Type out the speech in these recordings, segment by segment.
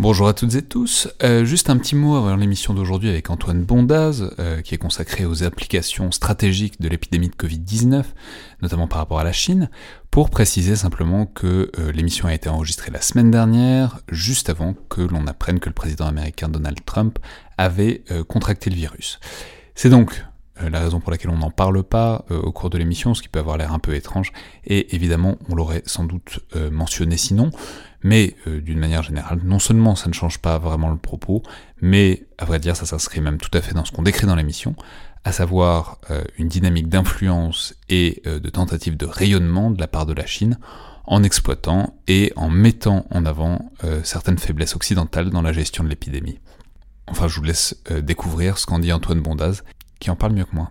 Bonjour à toutes et tous. Euh, juste un petit mot avant l'émission d'aujourd'hui avec Antoine Bondaz, euh, qui est consacré aux applications stratégiques de l'épidémie de Covid-19, notamment par rapport à la Chine, pour préciser simplement que euh, l'émission a été enregistrée la semaine dernière, juste avant que l'on apprenne que le président américain Donald Trump avait contracté le virus. C'est donc la raison pour laquelle on n'en parle pas au cours de l'émission, ce qui peut avoir l'air un peu étrange, et évidemment on l'aurait sans doute mentionné sinon, mais d'une manière générale, non seulement ça ne change pas vraiment le propos, mais à vrai dire ça s'inscrit même tout à fait dans ce qu'on décrit dans l'émission, à savoir une dynamique d'influence et de tentative de rayonnement de la part de la Chine, en exploitant et en mettant en avant certaines faiblesses occidentales dans la gestion de l'épidémie. Enfin, je vous laisse découvrir ce qu'en dit Antoine Bondaz, qui en parle mieux que moi.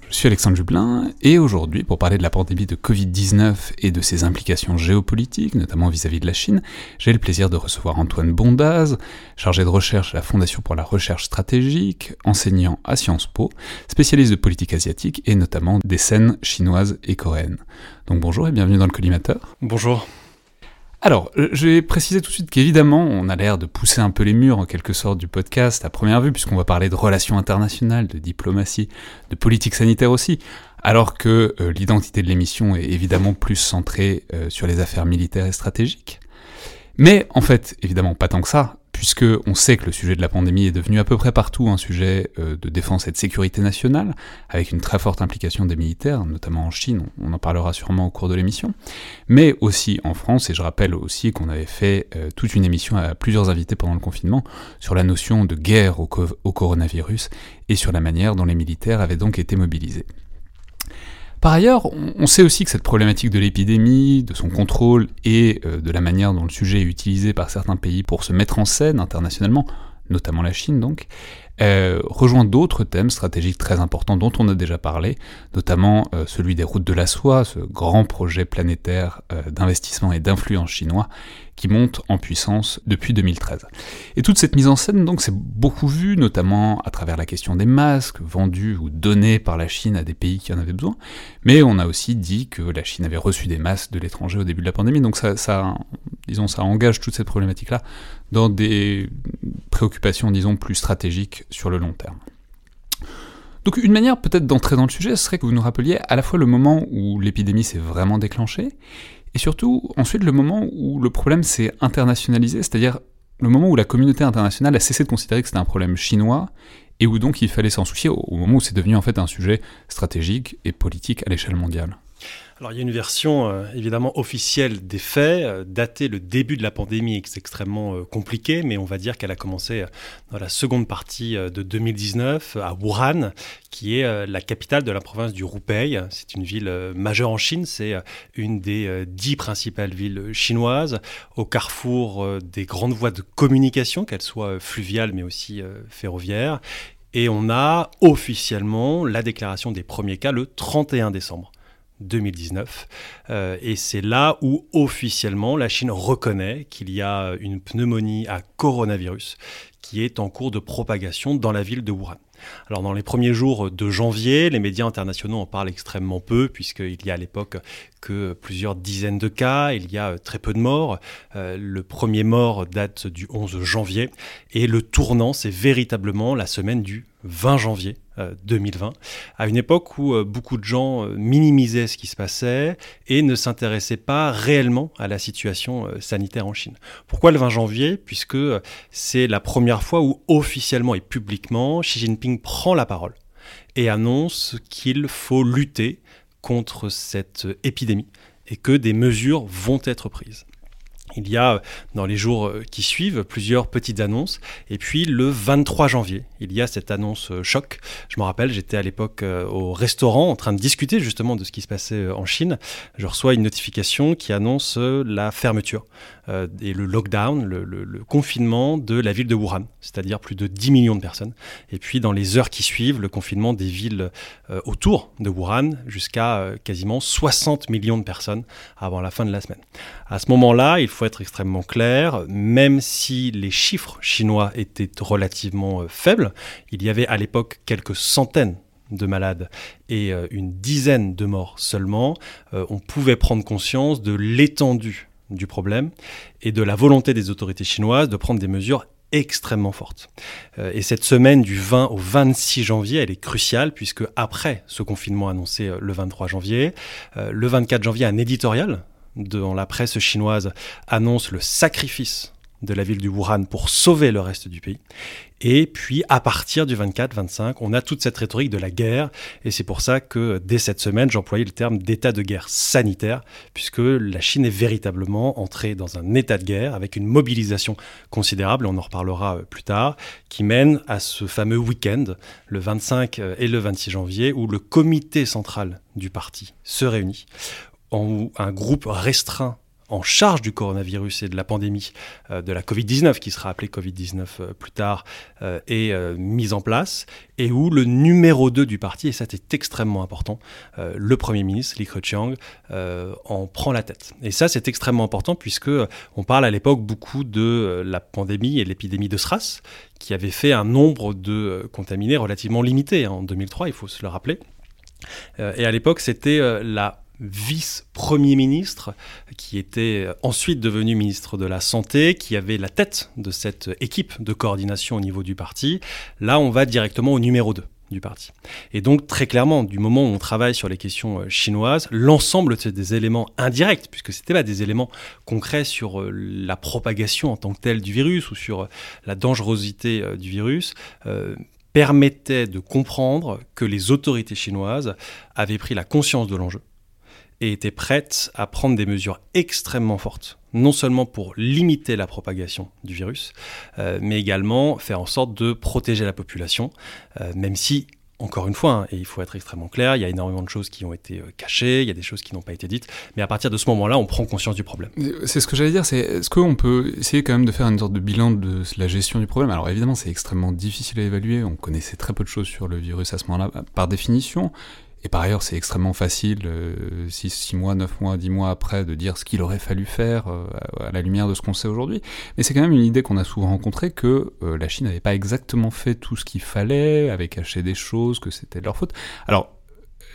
Je suis Alexandre Jublin, et aujourd'hui, pour parler de la pandémie de Covid-19 et de ses implications géopolitiques, notamment vis-à-vis de la Chine, j'ai le plaisir de recevoir Antoine Bondaz, chargé de recherche à la Fondation pour la recherche stratégique, enseignant à Sciences Po, spécialiste de politique asiatique et notamment des scènes chinoises et coréennes. Donc bonjour et bienvenue dans le collimateur. Bonjour. Alors, euh, je vais préciser tout de suite qu'évidemment, on a l'air de pousser un peu les murs en quelque sorte du podcast à première vue, puisqu'on va parler de relations internationales, de diplomatie, de politique sanitaire aussi, alors que euh, l'identité de l'émission est évidemment plus centrée euh, sur les affaires militaires et stratégiques. Mais en fait, évidemment, pas tant que ça, puisque on sait que le sujet de la pandémie est devenu à peu près partout un sujet euh, de défense et de sécurité nationale, avec une très forte implication des militaires, notamment en Chine, on en parlera sûrement au cours de l'émission, mais aussi en France, et je rappelle aussi qu'on avait fait euh, toute une émission à plusieurs invités pendant le confinement sur la notion de guerre au, au coronavirus et sur la manière dont les militaires avaient donc été mobilisés. Par ailleurs, on sait aussi que cette problématique de l'épidémie, de son contrôle et euh, de la manière dont le sujet est utilisé par certains pays pour se mettre en scène internationalement, notamment la Chine donc, euh, rejoint d'autres thèmes stratégiques très importants dont on a déjà parlé, notamment euh, celui des routes de la soie, ce grand projet planétaire d'investissement et d'influence chinois qui monte en puissance depuis 2013. Et toute cette mise en scène, donc, c'est beaucoup vu, notamment à travers la question des masques vendus ou donnés par la Chine à des pays qui en avaient besoin, mais on a aussi dit que la Chine avait reçu des masques de l'étranger au début de la pandémie, donc ça, ça disons, ça engage toute cette problématique-là dans des préoccupations, disons, plus stratégiques sur le long terme. Donc une manière peut-être d'entrer dans le sujet, ce serait que vous nous rappeliez à la fois le moment où l'épidémie s'est vraiment déclenchée, et surtout, ensuite, le moment où le problème s'est internationalisé, c'est-à-dire le moment où la communauté internationale a cessé de considérer que c'était un problème chinois, et où donc il fallait s'en soucier au moment où c'est devenu en fait un sujet stratégique et politique à l'échelle mondiale. Alors il y a une version euh, évidemment officielle des faits. Euh, dater le début de la pandémie est extrêmement euh, compliqué, mais on va dire qu'elle a commencé dans la seconde partie de 2019 à Wuhan, qui est la capitale de la province du Hubei. C'est une ville majeure en Chine, c'est une des dix principales villes chinoises, au carrefour des grandes voies de communication, qu'elles soient fluviales mais aussi ferroviaires. Et on a officiellement la déclaration des premiers cas le 31 décembre. 2019. Euh, et c'est là où officiellement la Chine reconnaît qu'il y a une pneumonie à coronavirus qui est en cours de propagation dans la ville de Wuhan. Alors dans les premiers jours de janvier, les médias internationaux en parlent extrêmement peu, puisqu'il y a à l'époque que plusieurs dizaines de cas, il y a très peu de morts. Euh, le premier mort date du 11 janvier, et le tournant, c'est véritablement la semaine du 20 janvier 2020, euh, à une époque où euh, beaucoup de gens euh, minimisaient ce qui se passait et ne s'intéressaient pas réellement à la situation sanitaire en Chine. Pourquoi le 20 janvier? Puisque c'est la première fois où officiellement et publiquement Xi Jinping prend la parole et annonce qu'il faut lutter contre cette épidémie et que des mesures vont être prises. Il y a dans les jours euh, qui suivent plusieurs petites annonces. Et puis le 23 janvier, il y a cette annonce euh, choc. Je me rappelle, j'étais à l'époque euh, au restaurant en train de discuter justement de ce qui se passait en Chine. Je reçois une notification qui annonce la fermeture et le lockdown, le, confinement de la ville de Wuhan, c'est-à-dire plus de 10 millions de personnes. Et puis dans les heures qui suivent, le confinement des villes autour de Wuhan jusqu'à quasiment 60 millions de personnes avant la fin de la semaine. À ce moment-là, il faut être extrêmement clair, même si les chiffres chinois étaient relativement euh, faibles, il y avait à l'époque quelques centaines de malades et euh, une dizaine de morts seulement, euh, on pouvait prendre conscience de l'étendue du problème et de la volonté des autorités chinoises de prendre des mesures extrêmement fortes. et cette semaine du 20 au 26 janvier, elle est cruciale puisque après ce confinement annoncé le 23 janvier, le 24 janvier, un éditorial dans la presse chinoise annonce le sacrifice de la ville du Wuhan pour sauver le reste du pays. Et puis, à partir du 24-25, on a toute cette rhétorique de la guerre. Et c'est pour ça que dès cette semaine, j'employais le terme d'état de guerre sanitaire, puisque la Chine est véritablement entrée dans un état de guerre avec une mobilisation considérable, on en reparlera euh, plus tard, qui mène à ce fameux week-end, le 25 euh, et le 26 janvier, où le comité central du parti se réunit, un groupe restreint en charge du coronavirus et de la pandémie euh, de la Covid-19, qui sera appelée Covid-19 euh, plus tard, euh, est mise en place, et où le numéro 2 du parti, et ça c'est extrêmement important, le Premier ministre Li Keqiang en prend la tête. Et ça c'est extrêmement important puisque on parle à l'époque beaucoup de la pandémie et l'épidémie de SRAS, qui avait fait un nombre de contaminés relativement limité hein, en 2003, il faut se le rappeler. et à l'époque, c'était la vice-premier ministre, qui était ensuite devenu ministre de la Santé, qui avait la tête de cette équipe de coordination au niveau du parti. Là, on va directement au numéro 2 du parti. Et donc très clairement, du moment où on travaille sur les questions euh, chinoises, l'ensemble des éléments indirects, puisque c'était pas des éléments concrets sur euh, la propagation en tant que telle du virus ou sur euh, la dangerosité du virus, permettaient de comprendre que les autorités chinoises avaient pris la conscience de l'enjeu et était prête à prendre des mesures extrêmement fortes, non seulement pour limiter la propagation du virus, euh, mais également faire en sorte de protéger la population, euh, même si encore une fois, hein, et il faut être extrêmement clair, il y a énormément de choses qui ont été euh, cachées, il y a des choses qui n'ont pas été dites, mais à partir de ce moment-là, on prend conscience du problème. C'est ce que j'allais dire, c'est est-ce qu'on peut essayer quand même de faire une sorte de bilan de la gestion du problème? Alors évidemment, c'est extrêmement difficile à évaluer, on connaissait très peu de choses sur le virus à ce moment-là, par définition, et par ailleurs, c'est extrêmement facile, 6, euh, mois, 9 mois, 10 mois après, de dire ce qu'il aurait fallu faire euh, à la lumière de ce qu'on sait aujourd'hui. Mais c'est quand même une idée qu'on a souvent rencontrée que euh, la Chine n'avait pas exactement fait tout ce qu'il fallait, avait caché des choses, que c'était de leur faute. Alors,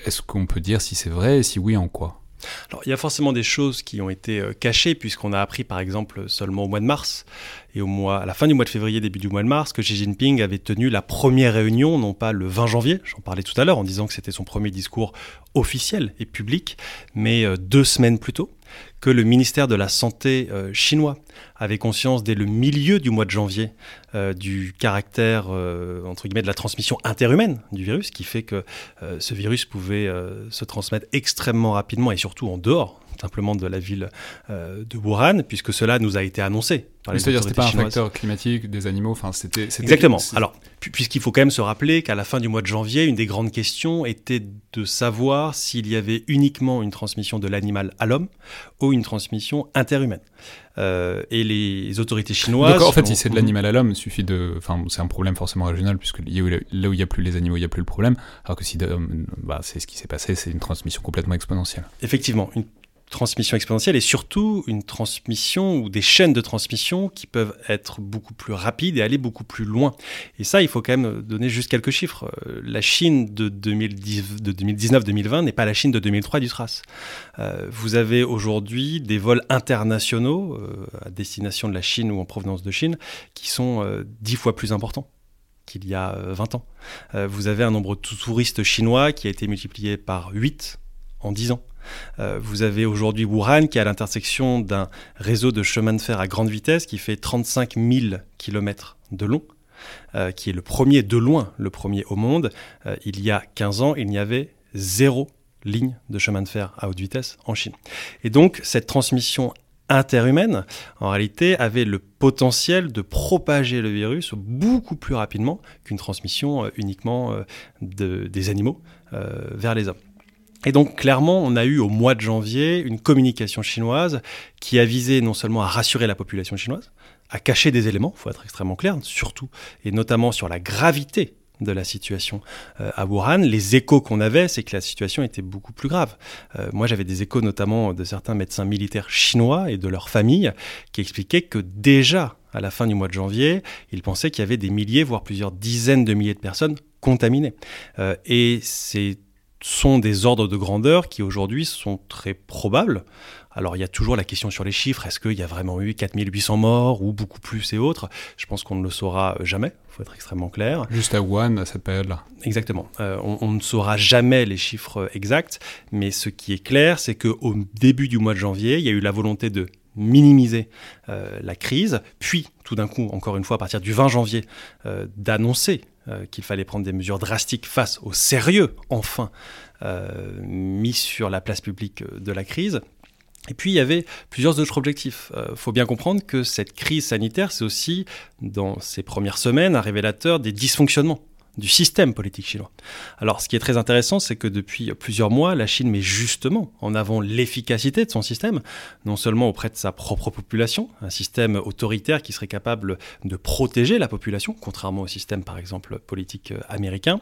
est-ce qu'on peut dire si c'est vrai et si oui, en quoi? Alors, il y a forcément des choses qui ont été cachées, puisqu'on a appris, par exemple, seulement au mois de mars, et au mois, à la fin du mois de février, début du mois de mars, que Xi Jinping avait tenu la première réunion, non pas le 20 janvier, j'en parlais tout à l'heure en disant que c'était son premier discours officiel et public, mais euh, deux semaines plus tôt, que le ministère de la Santé euh, chinois avait conscience dès le milieu du mois de janvier euh, du caractère, guillemets, de la transmission interhumaine du virus, qui fait que ce virus pouvait se transmettre extrêmement rapidement et surtout en dehors simplement de la ville de Wuhan, puisque cela nous a été annoncé c'est-à-dire c'était pas un facteur climatique des animaux, enfin c'était exactement. Alors puisqu'il faut quand même se rappeler qu'à la fin du mois de janvier, une des grandes questions était de savoir s'il y avait uniquement une transmission de l'animal à l'homme ou une transmission interhumaine. Euh, et les autorités chinoises. en fait, si c'est de l'animal à l'homme, suffit de. Enfin, c'est un problème forcément régional, puisque là où il n'y a plus les animaux, il n'y a plus le problème. Alors que si bah, c'est ce qui s'est passé, c'est une transmission complètement exponentielle. Effectivement, une transmission exponentielle et surtout une transmission ou des chaînes de transmission qui peuvent être beaucoup plus rapides et aller beaucoup plus loin. Et ça, il faut quand même donner juste quelques chiffres. Euh, la Chine de, 2019-2020 n'est pas la Chine de 2003 du TRAS. Euh, vous avez aujourd'hui des vols internationaux euh, à destination de la Chine ou en provenance de Chine qui sont dix fois plus importants qu'il y a 20 ans. vous avez un nombre de touristes chinois qui a été multiplié par 8 en 10 ans. Euh, vous avez aujourd'hui Wuhan qui est à l'intersection d'un réseau de chemin de fer à grande vitesse qui fait 35 000 km de long. Euh, qui est le premier de loin, le premier au monde. Euh, il y a 15 ans, il n'y avait zéro ligne de chemin de fer à haute vitesse en Chine. Et donc cette transmission interhumaine, en réalité, avait le potentiel de propager le virus beaucoup plus rapidement qu'une transmission uniquement des animaux vers les hommes. Et donc clairement, on a eu au mois de janvier une communication chinoise qui a visé non seulement à rassurer la population chinoise, à cacher des éléments, il faut être extrêmement clair, surtout et notamment sur la gravité de la situation euh, à Wuhan. Les échos qu'on avait, c'est que la situation était beaucoup plus grave. Euh, moi, j'avais des échos notamment de certains médecins militaires chinois et de leurs familles qui expliquaient que déjà à la fin du mois de janvier, ils pensaient qu'il y avait des milliers, voire plusieurs dizaines de milliers de personnes contaminées. Euh, et c'est sont des ordres de grandeur qui aujourd'hui sont très probables. Alors il y a toujours la question sur les chiffres, est-ce qu'il y a vraiment eu 4800 morts ou beaucoup plus et autres? Je pense qu'on ne le saura jamais, il faut être extrêmement clair. Juste à Wuhan, à cette période-là. Exactement, euh, on, ne saura jamais les chiffres exacts, mais ce qui est clair, c'est qu'au début du mois de janvier, il y a eu la volonté de minimiser euh, la crise, puis tout d'un coup, encore une fois, à partir du 20 janvier, euh, d'annoncer qu'il fallait prendre des mesures drastiques face au sérieux, enfin, euh, mis sur la place publique de la crise. Et puis il y avait plusieurs autres objectifs. Il euh, faut bien comprendre que cette crise sanitaire, c'est aussi, dans ces premières semaines, un révélateur des dysfonctionnements du système politique chinois. Alors, ce qui est très intéressant, c'est que depuis plusieurs mois, la Chine met justement en avant l'efficacité de son système, non seulement auprès de sa propre population, un système autoritaire qui serait capable de protéger la population, contrairement au système, par exemple, politique euh, américain,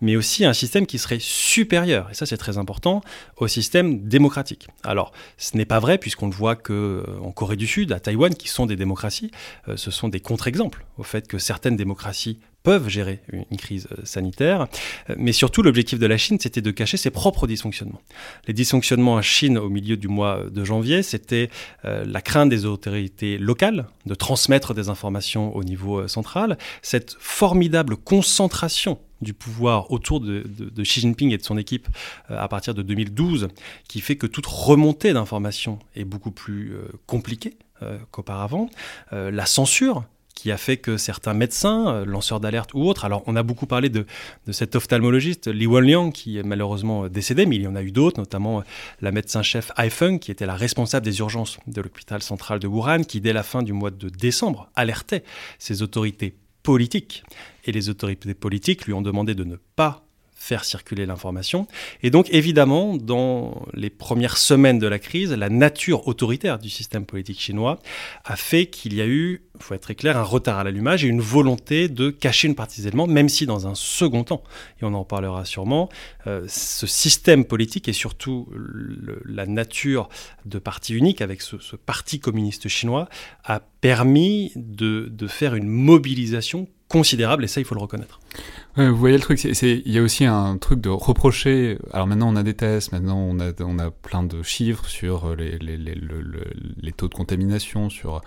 mais aussi un système qui serait supérieur, et ça c'est très important, au système démocratique. Alors, ce n'est pas vrai, puisqu'on le voit que euh, Corée du Sud, à Taïwan, qui sont des démocraties, euh, ce sont des contre-exemples au fait que certaines démocraties peuvent gérer une crise euh, sanitaire. Euh, mais surtout, l'objectif de la Chine, c'était de cacher ses propres dysfonctionnements. Les dysfonctionnements en Chine au milieu du mois de janvier, c'était euh, la crainte des autorités locales de transmettre des informations au niveau central, cette formidable concentration du pouvoir autour de, Xi Jinping et de son équipe à partir de 2012, qui fait que toute remontée d'informations est beaucoup plus compliquée qu'auparavant. la censure qui a fait que certains médecins, euh, lanceurs d'alerte ou autres, alors on a beaucoup parlé de, cet ophtalmologiste Li Wenliang qui est malheureusement décédé, mais il y en a eu d'autres, notamment euh, la médecin-chef Ai Feng qui était la responsable des urgences de l'hôpital central de Wuhan, qui dès la fin du mois de décembre alertait ses autorités politiques. Et les autorités politiques lui ont demandé de ne pas faire circuler l'information. Et donc, évidemment, dans les premières semaines de la crise, la nature autoritaire du système politique chinois a fait qu'il y a eu, il faut être très clair, un retard à l'allumage et une volonté de cacher une partie des éléments, même si dans un second temps, et on en parlera sûrement, euh, ce système politique et surtout la nature de parti unique avec ce, parti communiste chinois a permis de, de faire une mobilisation considérable, et ça, il faut le reconnaître. Vous voyez le truc, il y a aussi un truc de reprocher. Alors maintenant, on a des tests, maintenant, on a, on a plein de chiffres sur les, les, les, les, taux de contamination, sur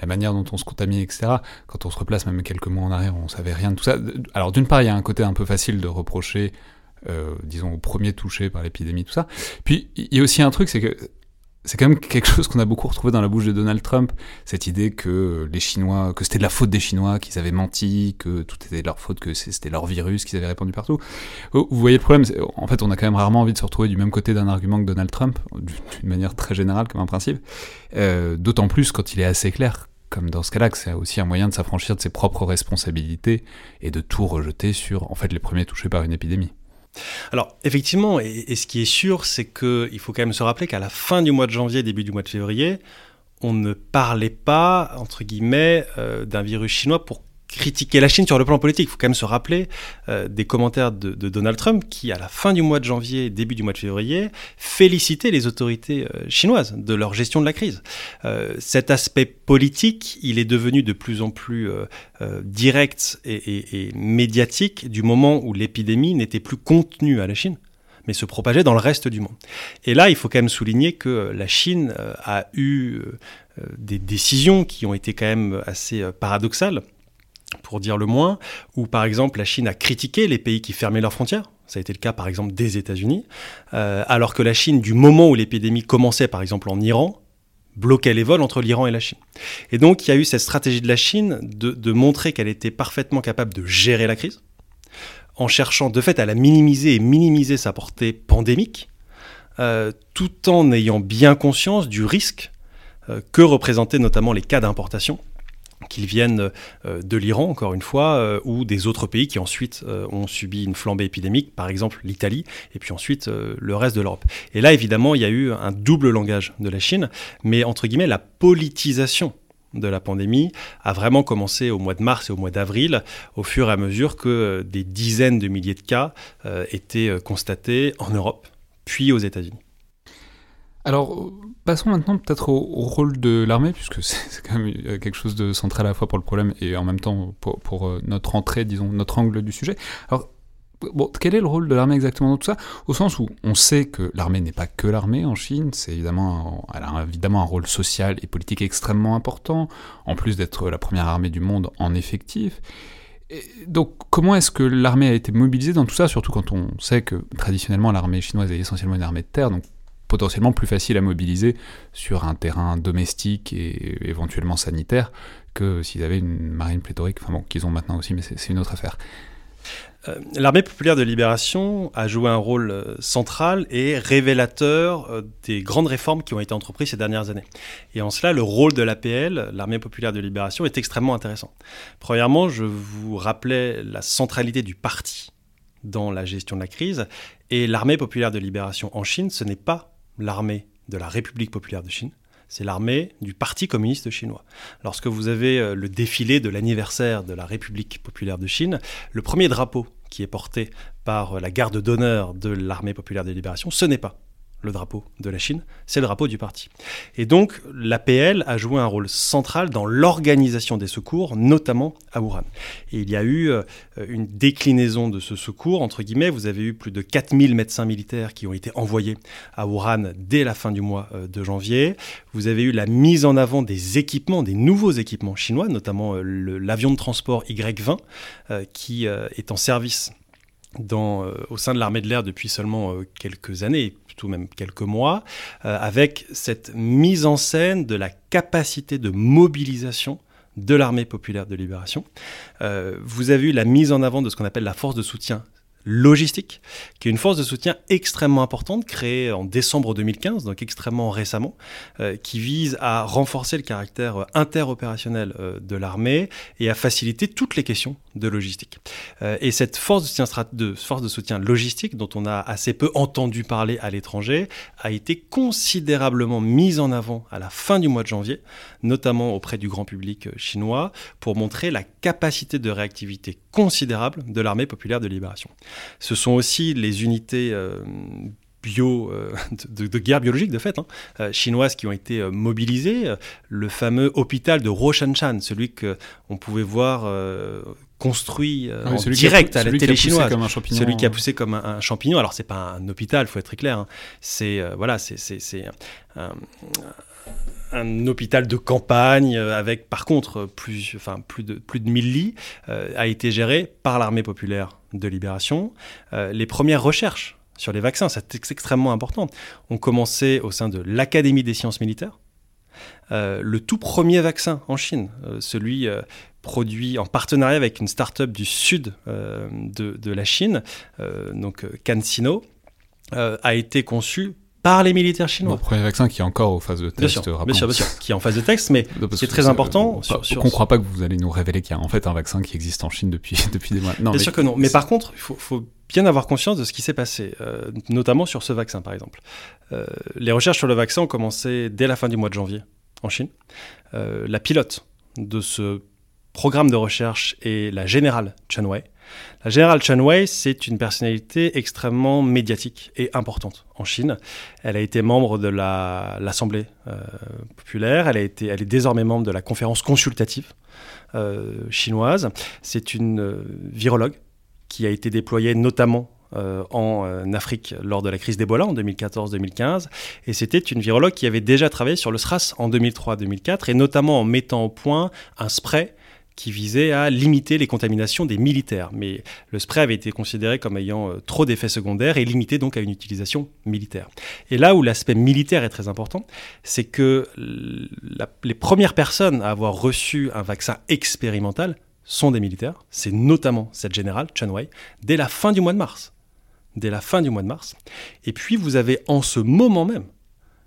la manière dont on se contamine, etc. Quand on se replace même quelques mois en arrière, on savait rien de tout ça. Alors d'une part, il y a un côté un peu facile de reprocher, euh, disons, au premier touché par l'épidémie, tout ça. Puis il y a aussi un truc, c'est que c'est quand même quelque chose qu'on a beaucoup retrouvé dans la bouche de Donald Trump, cette idée que les Chinois, que c'était de la faute des Chinois, qu'ils avaient menti, que tout était de leur faute, que c'était leur virus qu'ils avaient répandu partout. Oh, vous voyez le problème, en fait on a quand même rarement envie de se retrouver du même côté d'un argument que Donald Trump, d'une manière très générale comme un principe, euh, d'autant plus quand il est assez clair comme dans ce cas-là, que c'est aussi un moyen de s'affranchir de ses propres responsabilités et de tout rejeter sur, en fait, les premiers touchés par une épidémie. Alors effectivement, et, ce qui est sûr, c'est qu'il faut quand même se rappeler qu'à la fin du mois de janvier, début du mois de février, on ne parlait pas, entre guillemets, euh, d'un virus chinois pour critiqué la Chine sur le plan politique. Il faut quand même se rappeler euh, des commentaires de, Donald Trump qui, à la fin du mois de janvier, début du mois de février, félicitait les autorités euh, chinoises de leur gestion de la crise. Euh, cet aspect politique, il est devenu de plus en plus direct et, et médiatique du moment où l'épidémie n'était plus contenue à la Chine mais se propageait dans le reste du monde. Et là, il faut quand même souligner que la Chine a eu des décisions qui ont été quand même assez paradoxales pour dire le moins, où par exemple la Chine a critiqué les pays qui fermaient leurs frontières. Ça a été le cas par exemple des États-Unis, euh, alors que la Chine, du moment où l'épidémie commençait par exemple en Iran, bloquait les vols entre l'Iran et la Chine. Et donc il y a eu cette stratégie de la Chine de, montrer qu'elle était parfaitement capable de gérer la crise, en cherchant de fait à la minimiser et minimiser sa portée pandémique, euh, tout en ayant bien conscience du risque euh, que représentaient notamment les cas d'importation qu'ils viennent euh, de l'Iran, encore une fois, euh, ou des autres pays qui ensuite euh, ont subi une flambée épidémique, par exemple l'Italie, et puis ensuite le reste de l'Europe. Et là, évidemment, il y a eu un double langage de la Chine, mais entre guillemets, la politisation de la pandémie a vraiment commencé au mois de mars et au mois d'avril, au fur et à mesure que des dizaines de milliers de cas étaient constatés en Europe, puis aux États-Unis. Alors, passons maintenant peut-être au, rôle de l'armée, puisque c'est quand même euh, quelque chose de central à la fois pour le problème et en même temps pour, euh, notre entrée, disons, notre angle du sujet. Alors, quel est le rôle de l'armée exactement dans tout ça? Au sens où on sait que l'armée n'est pas que l'armée en Chine, c'est évidemment, elle a évidemment un rôle social et politique extrêmement important, en plus d'être la première armée du monde en effectif. donc, comment est-ce que l'armée a été mobilisée dans tout ça, surtout quand on sait que traditionnellement l'armée chinoise est essentiellement une armée de terre, donc potentiellement plus facile à mobiliser sur un terrain domestique et éventuellement sanitaire que s'ils avaient une marine pléthorique, enfin bon, qu'ils ont maintenant aussi, mais c'est une autre affaire. Euh, l'armée populaire de libération a joué un rôle euh, central et révélateur euh, des grandes réformes qui ont été entreprises ces dernières années. Et en cela, le rôle de l'APL, l'armée populaire de libération, est extrêmement intéressant. Premièrement, je vous rappelais la centralité du parti dans la gestion de la crise. Et l'armée populaire de libération en Chine, ce n'est pas l'armée de la République populaire de Chine, c'est l'armée du Parti communiste chinois. Lorsque vous avez euh, le défilé de l'anniversaire de la République populaire de Chine, le premier drapeau qui est porté par euh, la garde d'honneur de l'armée populaire de libération, ce n'est pas le drapeau de la Chine, c'est le drapeau du parti. Et donc l'APL a joué un rôle central dans l'organisation des secours, notamment à Wuhan. Et il y a eu euh, une déclinaison de ce secours, entre guillemets, vous avez eu plus de 4000 médecins militaires qui ont été envoyés à Wuhan dès la fin du mois euh, de janvier. Vous avez eu la mise en avant des équipements, des nouveaux équipements chinois, notamment euh, l'avion de transport Y-20 qui est en service dans, au sein de l'armée de l'air depuis seulement quelques années, tout même quelques mois, euh, avec cette mise en scène de la capacité de mobilisation de l'armée populaire de libération. Euh, vous avez eu la mise en avant de ce qu'on appelle la force de soutien logistique, qui est une force de soutien extrêmement importante, créée en décembre 2015, donc extrêmement récemment, euh, qui vise à renforcer le caractère interopérationnel euh, de l'armée et à faciliter toutes les questions de logistique. Euh, et cette force de soutien logistique, dont on a assez peu entendu parler à l'étranger, a été considérablement mise en avant à la fin du mois de janvier, notamment auprès du grand public chinois, pour montrer la capacité de réactivité considérable de l'armée populaire de libération. Ce sont aussi les unités euh, bio, euh, de, guerre biologique de fait, hein, euh, chinoises qui ont été mobilisées. Le fameux hôpital de Roshanshan, celui qu'on pouvait voir construit ah en direct à la télé chinoise, celui qui a poussé comme un, champignon. Alors c'est pas un hôpital, faut être très clair. Hein. C'est voilà, c'est un, un hôpital de campagne avec par contre plus, enfin, plus, de, plus de 1000 lits a été géré par l'armée populaire de libération. Euh, les premières recherches sur les vaccins, c'est extrêmement important, ont commencé au sein de l'Académie des sciences militaires. le tout premier vaccin en Chine, celui produit en partenariat avec une start-up du sud de, de, la Chine, donc CanSino, a été conçu par les militaires chinois. Le premier vaccin qui est encore aux phases de test. Bien sûr, bien sûr, bien sûr, qui est en phase de test, mais c'est très important. Sur, sur, qu'on ne croit pas que vous allez nous révéler qu'il y a en fait un vaccin qui existe en Chine depuis, depuis des mois. Non, bien sûr que non. Mais par contre, il faut, faut, bien avoir conscience de ce qui s'est passé, euh, notamment sur ce vaccin, par exemple. Euh, les recherches sur le vaccin ont commencé dès la fin du mois de janvier en Chine. Euh, la pilote de ce programme de recherche est la générale Chen Wei. La générale Chen Wei, c'est une personnalité extrêmement médiatique et importante en Chine. Elle a été membre de l'Assemblée euh, populaire, elle, a été, elle est désormais membre de la conférence consultative euh, chinoise. C'est une euh, virologue qui a été déployée notamment en Afrique lors de la crise d'Ebola en 2014-2015. Et c'était une virologue qui avait déjà travaillé sur le SRAS en 2003-2004, et notamment en mettant au point un spray qui visait à limiter les contaminations des militaires. Mais le spray avait été considéré comme ayant euh, trop d'effets secondaires et limité donc à une utilisation militaire. Et là où l'aspect militaire est très important, c'est que les premières personnes à avoir reçu un vaccin expérimental sont des militaires. C'est notamment cette générale, Chen Wei, dès la fin du mois de mars. Dès la fin du mois de mars. Et puis vous avez en ce moment même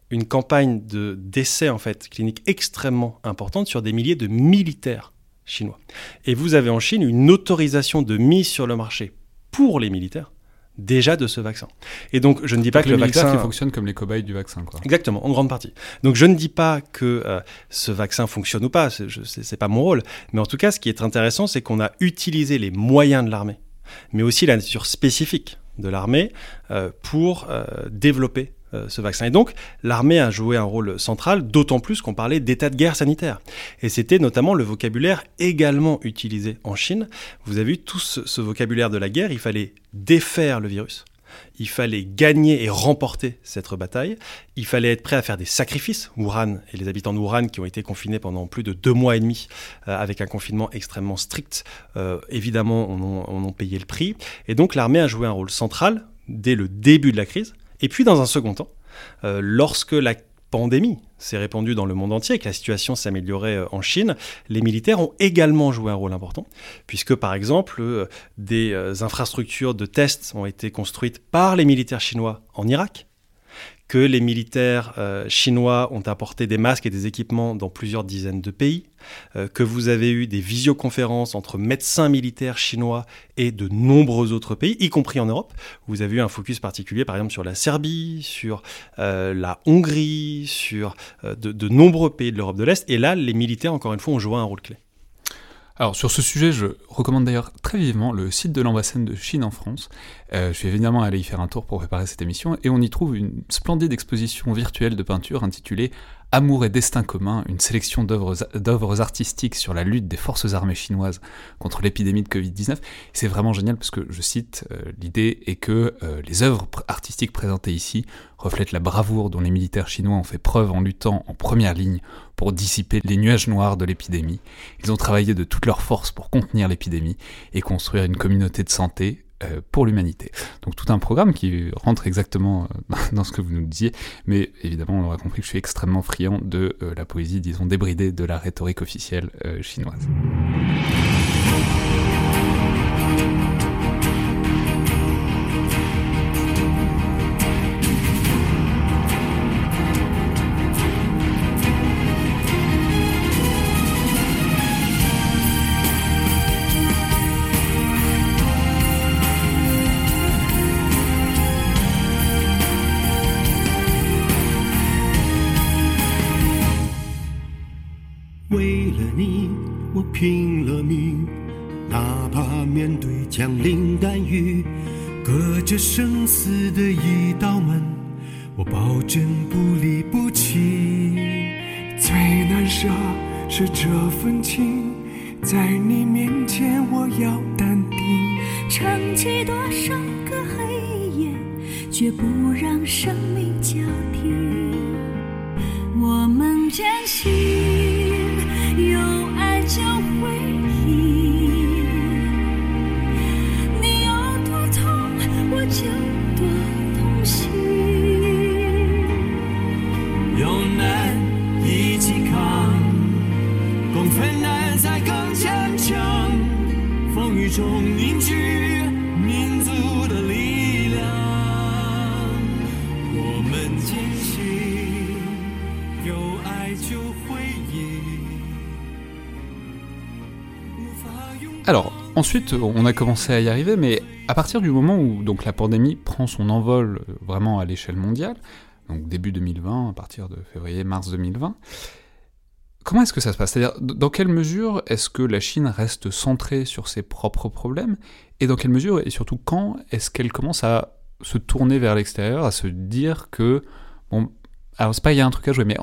une campagne de d'essais en fait cliniques extrêmement importante sur des milliers de militaires chinois. Et vous avez en Chine une autorisation de mise sur le marché pour les militaires déjà de ce vaccin. Et donc je ne dis pas que le vaccin qui fonctionne comme les cobayes du vaccin quoi. Exactement, en grande partie. Donc je ne dis pas que euh, ce vaccin fonctionne ou pas, c'est pas mon rôle, mais en tout cas ce qui est intéressant c'est qu'on a utilisé les moyens de l'armée, mais aussi la nature spécifique de l'armée euh, pour euh, développer ce vaccin. Et donc, l'armée a joué un rôle central, d'autant plus qu'on parlait d'état de guerre sanitaire. Et c'était notamment le vocabulaire également utilisé en Chine. Vous avez vu tout ce, vocabulaire de la guerre, il fallait défaire le virus. Il fallait gagner et remporter cette bataille. Il fallait être prêt à faire des sacrifices. Wuhan et les habitants de Wuhan qui ont été confinés pendant plus de deux mois et demi euh, avec un confinement extrêmement strict, euh, évidemment, on ont payé le prix. Et donc l'armée a joué un rôle central dès le début de la crise et puis, dans un second temps, euh, lorsque la pandémie s'est répandue dans le monde entier et que la situation s'améliorait euh, en Chine, les militaires ont également joué un rôle important, puisque par exemple, euh, des infrastructures de tests ont été construites par les militaires chinois en Irak, que les militaires euh, chinois ont apporté des masques et des équipements dans plusieurs dizaines de pays, euh, que vous avez eu des visioconférences entre médecins militaires chinois et de nombreux autres pays, y compris en Europe. Vous avez eu un focus particulier, par exemple, sur la Serbie, sur euh, la Hongrie, sur de, de nombreux pays de l'Europe de l'Est. Et là, les militaires, encore une fois, ont joué un rôle clé. Alors sur ce sujet, je recommande d'ailleurs très vivement le site de l'ambassade de Chine en France. Euh, je suis évidemment allé y faire un tour pour préparer cette émission et on y trouve une splendide exposition virtuelle de peinture intitulée Amour et destin commun, une sélection d'œuvres artistiques sur la lutte des forces armées chinoises contre l'épidémie de Covid-19. C'est vraiment génial parce que, je cite, euh, l'idée est que euh, les œuvres artistiques présentées ici reflètent la bravoure dont les militaires chinois ont fait preuve en luttant en première ligne pour dissiper les nuages noirs de l'épidémie. Ils ont travaillé de toutes leurs forces pour contenir l'épidémie et construire une communauté de santé euh, pour l'humanité. Donc tout un programme qui rentre exactement euh, dans ce que vous nous disiez, mais évidemment on aura compris que je suis extrêmement friand de euh, la poésie, disons, débridée de la rhétorique officielle chinoise. On a commencé à y arriver, mais à partir du moment où donc, la pandémie prend son envol euh, vraiment à l'échelle mondiale, donc début 2020, à partir de février-mars 2020, comment est-ce que ça se passe? C'est-à-dire, dans quelle mesure est-ce que la Chine reste centrée sur ses propres problèmes? Et dans quelle mesure, et surtout quand, est-ce qu'elle commence à se tourner vers l'extérieur, à se dire que, bon, alors c'est pas il y a un truc à jouer, mais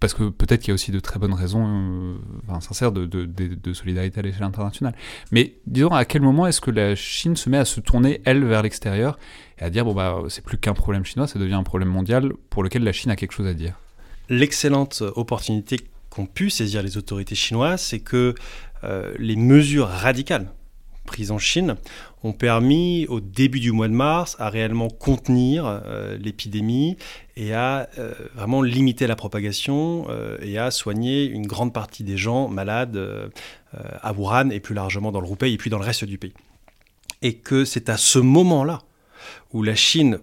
parce que peut-être qu'il y a aussi de très bonnes raisons euh, enfin, sincères de, de, solidarité à l'échelle internationale. Mais disons, à quel moment est-ce que la Chine se met à se tourner, elle, vers l'extérieur, et à dire, bon bah c'est plus qu'un problème chinois, ça devient un problème mondial pour lequel la Chine a quelque chose à dire? L'excellente opportunité qu'ont pu saisir les autorités chinoises, c'est que euh, les mesures radicales prises en Chine ont permis au début du mois de mars à réellement contenir euh, l'épidémie et à euh, vraiment limiter la propagation et à soigner une grande partie des gens malades à Wuhan et plus largement dans le Roubaix et puis dans le reste du pays. Et que c'est à ce moment-là où la Chine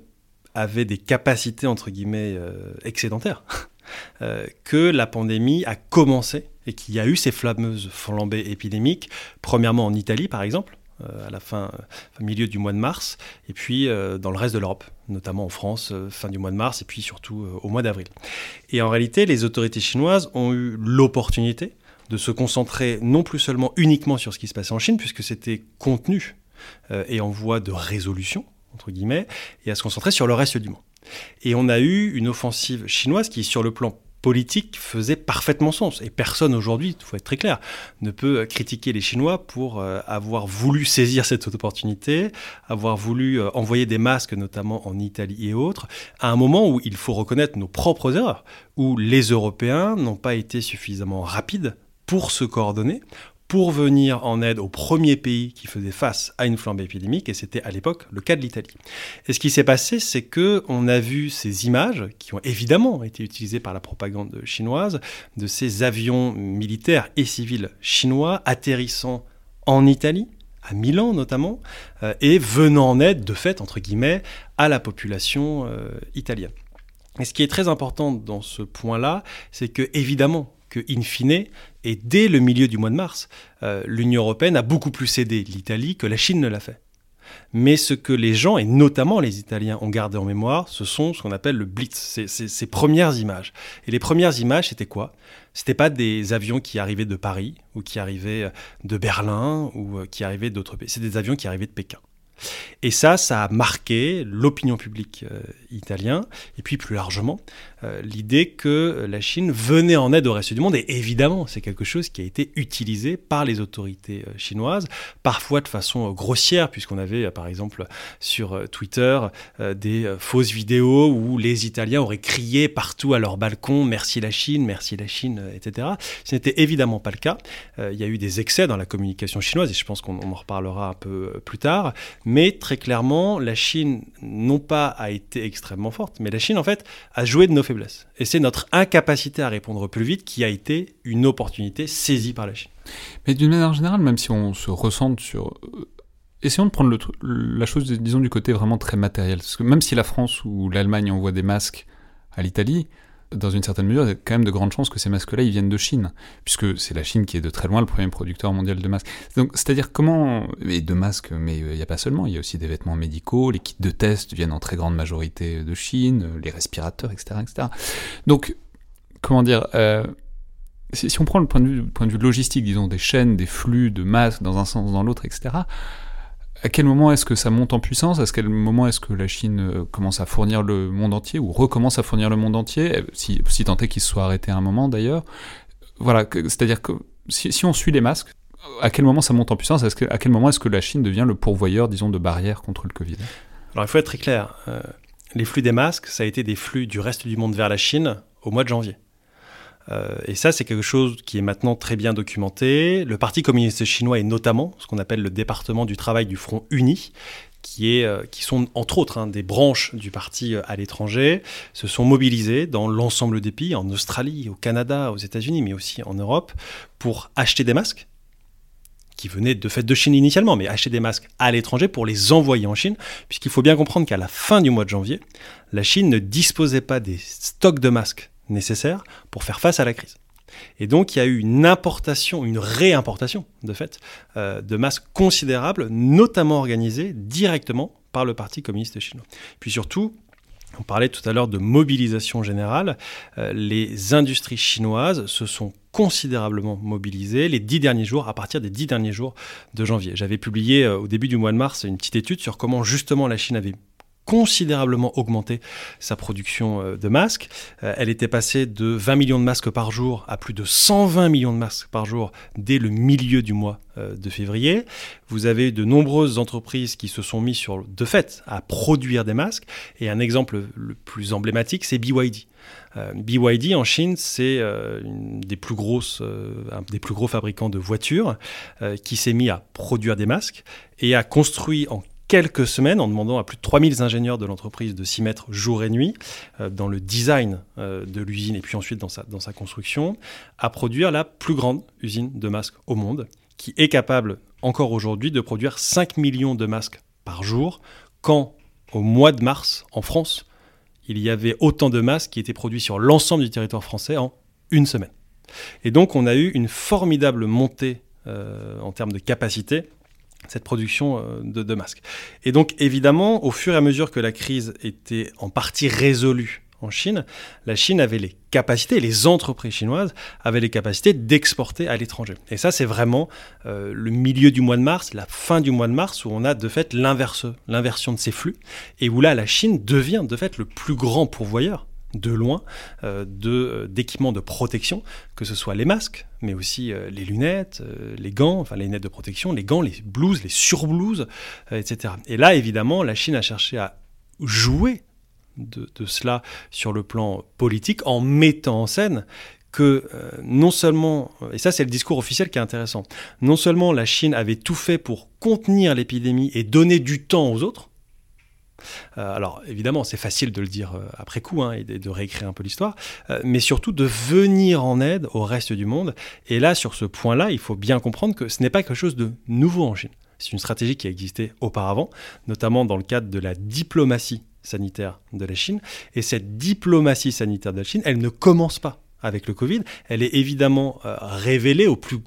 avait des capacités entre guillemets excédentaires Euh, que la pandémie a commencé et qu'il y a eu ces fameuses flambées épidémiques, premièrement en Italie par exemple, euh, à la fin, au milieu du mois de mars, et puis euh, dans le reste de l'Europe, notamment en France, fin du mois de mars, et puis surtout au mois d'avril. Et en réalité, les autorités chinoises ont eu l'opportunité de se concentrer non plus seulement uniquement sur ce qui se passait en Chine, puisque c'était contenu et en voie de résolution, entre guillemets, et à se concentrer sur le reste du monde. Et on a eu une offensive chinoise qui, sur le plan politique, faisait parfaitement sens. Et personne aujourd'hui, il faut être très clair, ne peut critiquer les Chinois pour euh, avoir voulu saisir cette opportunité, avoir voulu euh, envoyer des masques, notamment en Italie et autres, à un moment où il faut reconnaître nos propres erreurs, où les Européens n'ont pas été suffisamment rapides pour se coordonner, pour venir en aide au premier pays qui faisait face à une flambée épidémique, et c'était à l'époque le cas de l'Italie. Et ce qui s'est passé, c'est que on a vu ces images qui ont évidemment été utilisées par la propagande chinoise de ces avions militaires et civils chinois atterrissant en Italie, à Milan notamment, euh, et venant en aide, de fait, entre guillemets, à la population euh, italienne. Et ce qui est très important dans ce point-là, c'est que évidemment, que, in fine, et dès le milieu du mois de mars, euh, l'Union européenne a beaucoup plus aidé l'Italie que la Chine ne l'a fait. Mais ce que les gens, et notamment les Italiens, ont gardé en mémoire, ce sont ce qu'on appelle le Blitz, ces, premières images. Et les premières images, c'était quoi? C'était pas des avions qui arrivaient de Paris, ou qui arrivaient de Berlin, ou euh, qui arrivaient d'autres pays. C'est des avions qui arrivaient de Pékin. Et ça, ça a marqué l'opinion publique euh, italienne, et puis plus largement, euh, l'idée que la Chine venait en aide au reste du monde. Et évidemment, c'est quelque chose qui a été utilisé par les autorités euh, chinoises, parfois de façon grossière, puisqu'on avait, par exemple, sur Twitter, des fausses vidéos où les Italiens auraient crié partout à leur balcon « Merci la Chine, merci la Chine », etc. Ce n'était évidemment pas le cas. il y a eu des excès dans la communication chinoise, et je pense qu'on en reparlera un peu plus tard. Mais très clairement, la Chine, non pas a été extrêmement forte, mais la Chine, en fait, a joué de nos faiblesses. Et c'est notre incapacité à répondre plus vite qui a été une opportunité saisie par la Chine. Mais d'une manière générale, même si on se ressente sur... Euh, essayons de prendre la chose, disons, du côté vraiment très matériel. Parce que même si la France ou l'Allemagne envoient des masques à l'Italie, dans une certaine mesure, il y a quand même de grandes chances que ces masques-là, ils viennent de Chine, puisque c'est la Chine qui est de très loin le premier producteur mondial de masques. Donc, c'est-à-dire comment, et de masques, mais euh, il n'y a pas seulement, il y a aussi des vêtements médicaux, les kits de test viennent en très grande majorité de Chine, euh, les respirateurs, etc., etc. Donc, comment dire, euh, si, on prend le point de vue, point de vue logistique, disons, des chaînes, des flux de masques dans un sens, dans l'autre, etc., à quel moment est-ce que ça monte en puissance? À quel moment est-ce que la Chine euh, commence à fournir le monde entier ou recommence à fournir le monde entier? Si, si tant est qu'il se soit arrêté à un moment d'ailleurs. Voilà, c'est-à-dire que si, on suit les masques, à quel moment ça monte en puissance? À quel moment est-ce que la Chine devient le pourvoyeur, disons, de barrières contre le Covid? Alors il faut être très clair. Euh, les flux des masques, ça a été des flux du reste du monde vers la Chine au mois de janvier. Euh, et ça, c'est quelque chose qui est maintenant très bien documenté. Le Parti communiste chinois est notamment ce qu'on appelle le département du travail du Front Uni, qui, est, euh, qui sont entre autres hein, des branches du parti euh, à l'étranger, se sont mobilisés dans l'ensemble des pays, en Australie, au Canada, aux États-Unis, mais aussi en Europe, pour acheter des masques qui venaient de fait de Chine initialement, mais acheter des masques à l'étranger pour les envoyer en Chine, puisqu'il faut bien comprendre qu'à la fin du mois de janvier, la Chine ne disposait pas des stocks de masques nécessaires pour faire face à la crise. Et donc il y a eu une importation, une réimportation de fait, euh, de masques considérables, notamment organisées directement par le Parti communiste chinois. Puis surtout, on parlait tout à l'heure de mobilisation générale, euh, les industries chinoises se sont considérablement mobilisé les dix derniers jours, à partir des dix derniers jours de janvier. J'avais publié euh, au début du mois de mars une petite étude sur comment justement la Chine avait considérablement augmenté sa production euh, de masques. Euh, elle était passée de 20 millions de masques par jour à plus de 120 millions de masques par jour dès le milieu du mois euh, de février. Vous avez de nombreuses entreprises qui se sont mises sur, de fait à produire des masques. Et un exemple le plus emblématique, c'est BYD. BYD en Chine, c'est des plus un des plus gros fabricants de voitures qui s'est mis à produire des masques et a construit en quelques semaines en demandant à plus de 3000 ingénieurs de l'entreprise de s'y mettre jour et nuit euh, dans le design euh, de l'usine et puis ensuite dans sa, dans sa construction, à produire la plus grande usine de masques au monde, qui est capable encore aujourd'hui de produire 5 millions de masques par jour, quand au mois de mars, en France, il y avait autant de masques qui étaient produits sur l'ensemble du territoire français en une semaine. Et donc on a eu une formidable montée euh, en termes de capacité cette production euh, de, masques. Et donc évidemment, au fur et à mesure que la crise était en partie résolue en Chine, la Chine avait les capacités, les entreprises chinoises avaient les capacités d'exporter à l'étranger. Et ça, c'est vraiment euh, le milieu du mois de mars, la fin du mois de mars, où on a de fait l'inversion de ces flux, et où là, la Chine devient de fait le plus grand pourvoyeur de loin euh, de, euh, d'équipements de protection, que ce soit les masques, mais aussi euh, les lunettes, les gants, enfin les lunettes de protection, les gants, les blouses, les surblouses, etc. Et là, évidemment, la Chine a cherché à jouer de, cela sur le plan politique en mettant en scène que non seulement, et ça c'est le discours officiel qui est intéressant, non seulement la Chine avait tout fait pour contenir l'épidémie et donner du temps aux autres, euh, alors évidemment, c'est facile de le dire euh, après coup hein, et de, réécrire un peu l'histoire, euh, mais surtout de venir en aide au reste du monde. Et là, sur ce point-là, il faut bien comprendre que ce n'est pas quelque chose de nouveau en Chine. C'est une stratégie qui a existé auparavant, notamment dans le cadre de la diplomatie sanitaire de la Chine. Et cette diplomatie sanitaire de la Chine, elle ne commence pas avec le Covid, elle est évidemment révélée au plus,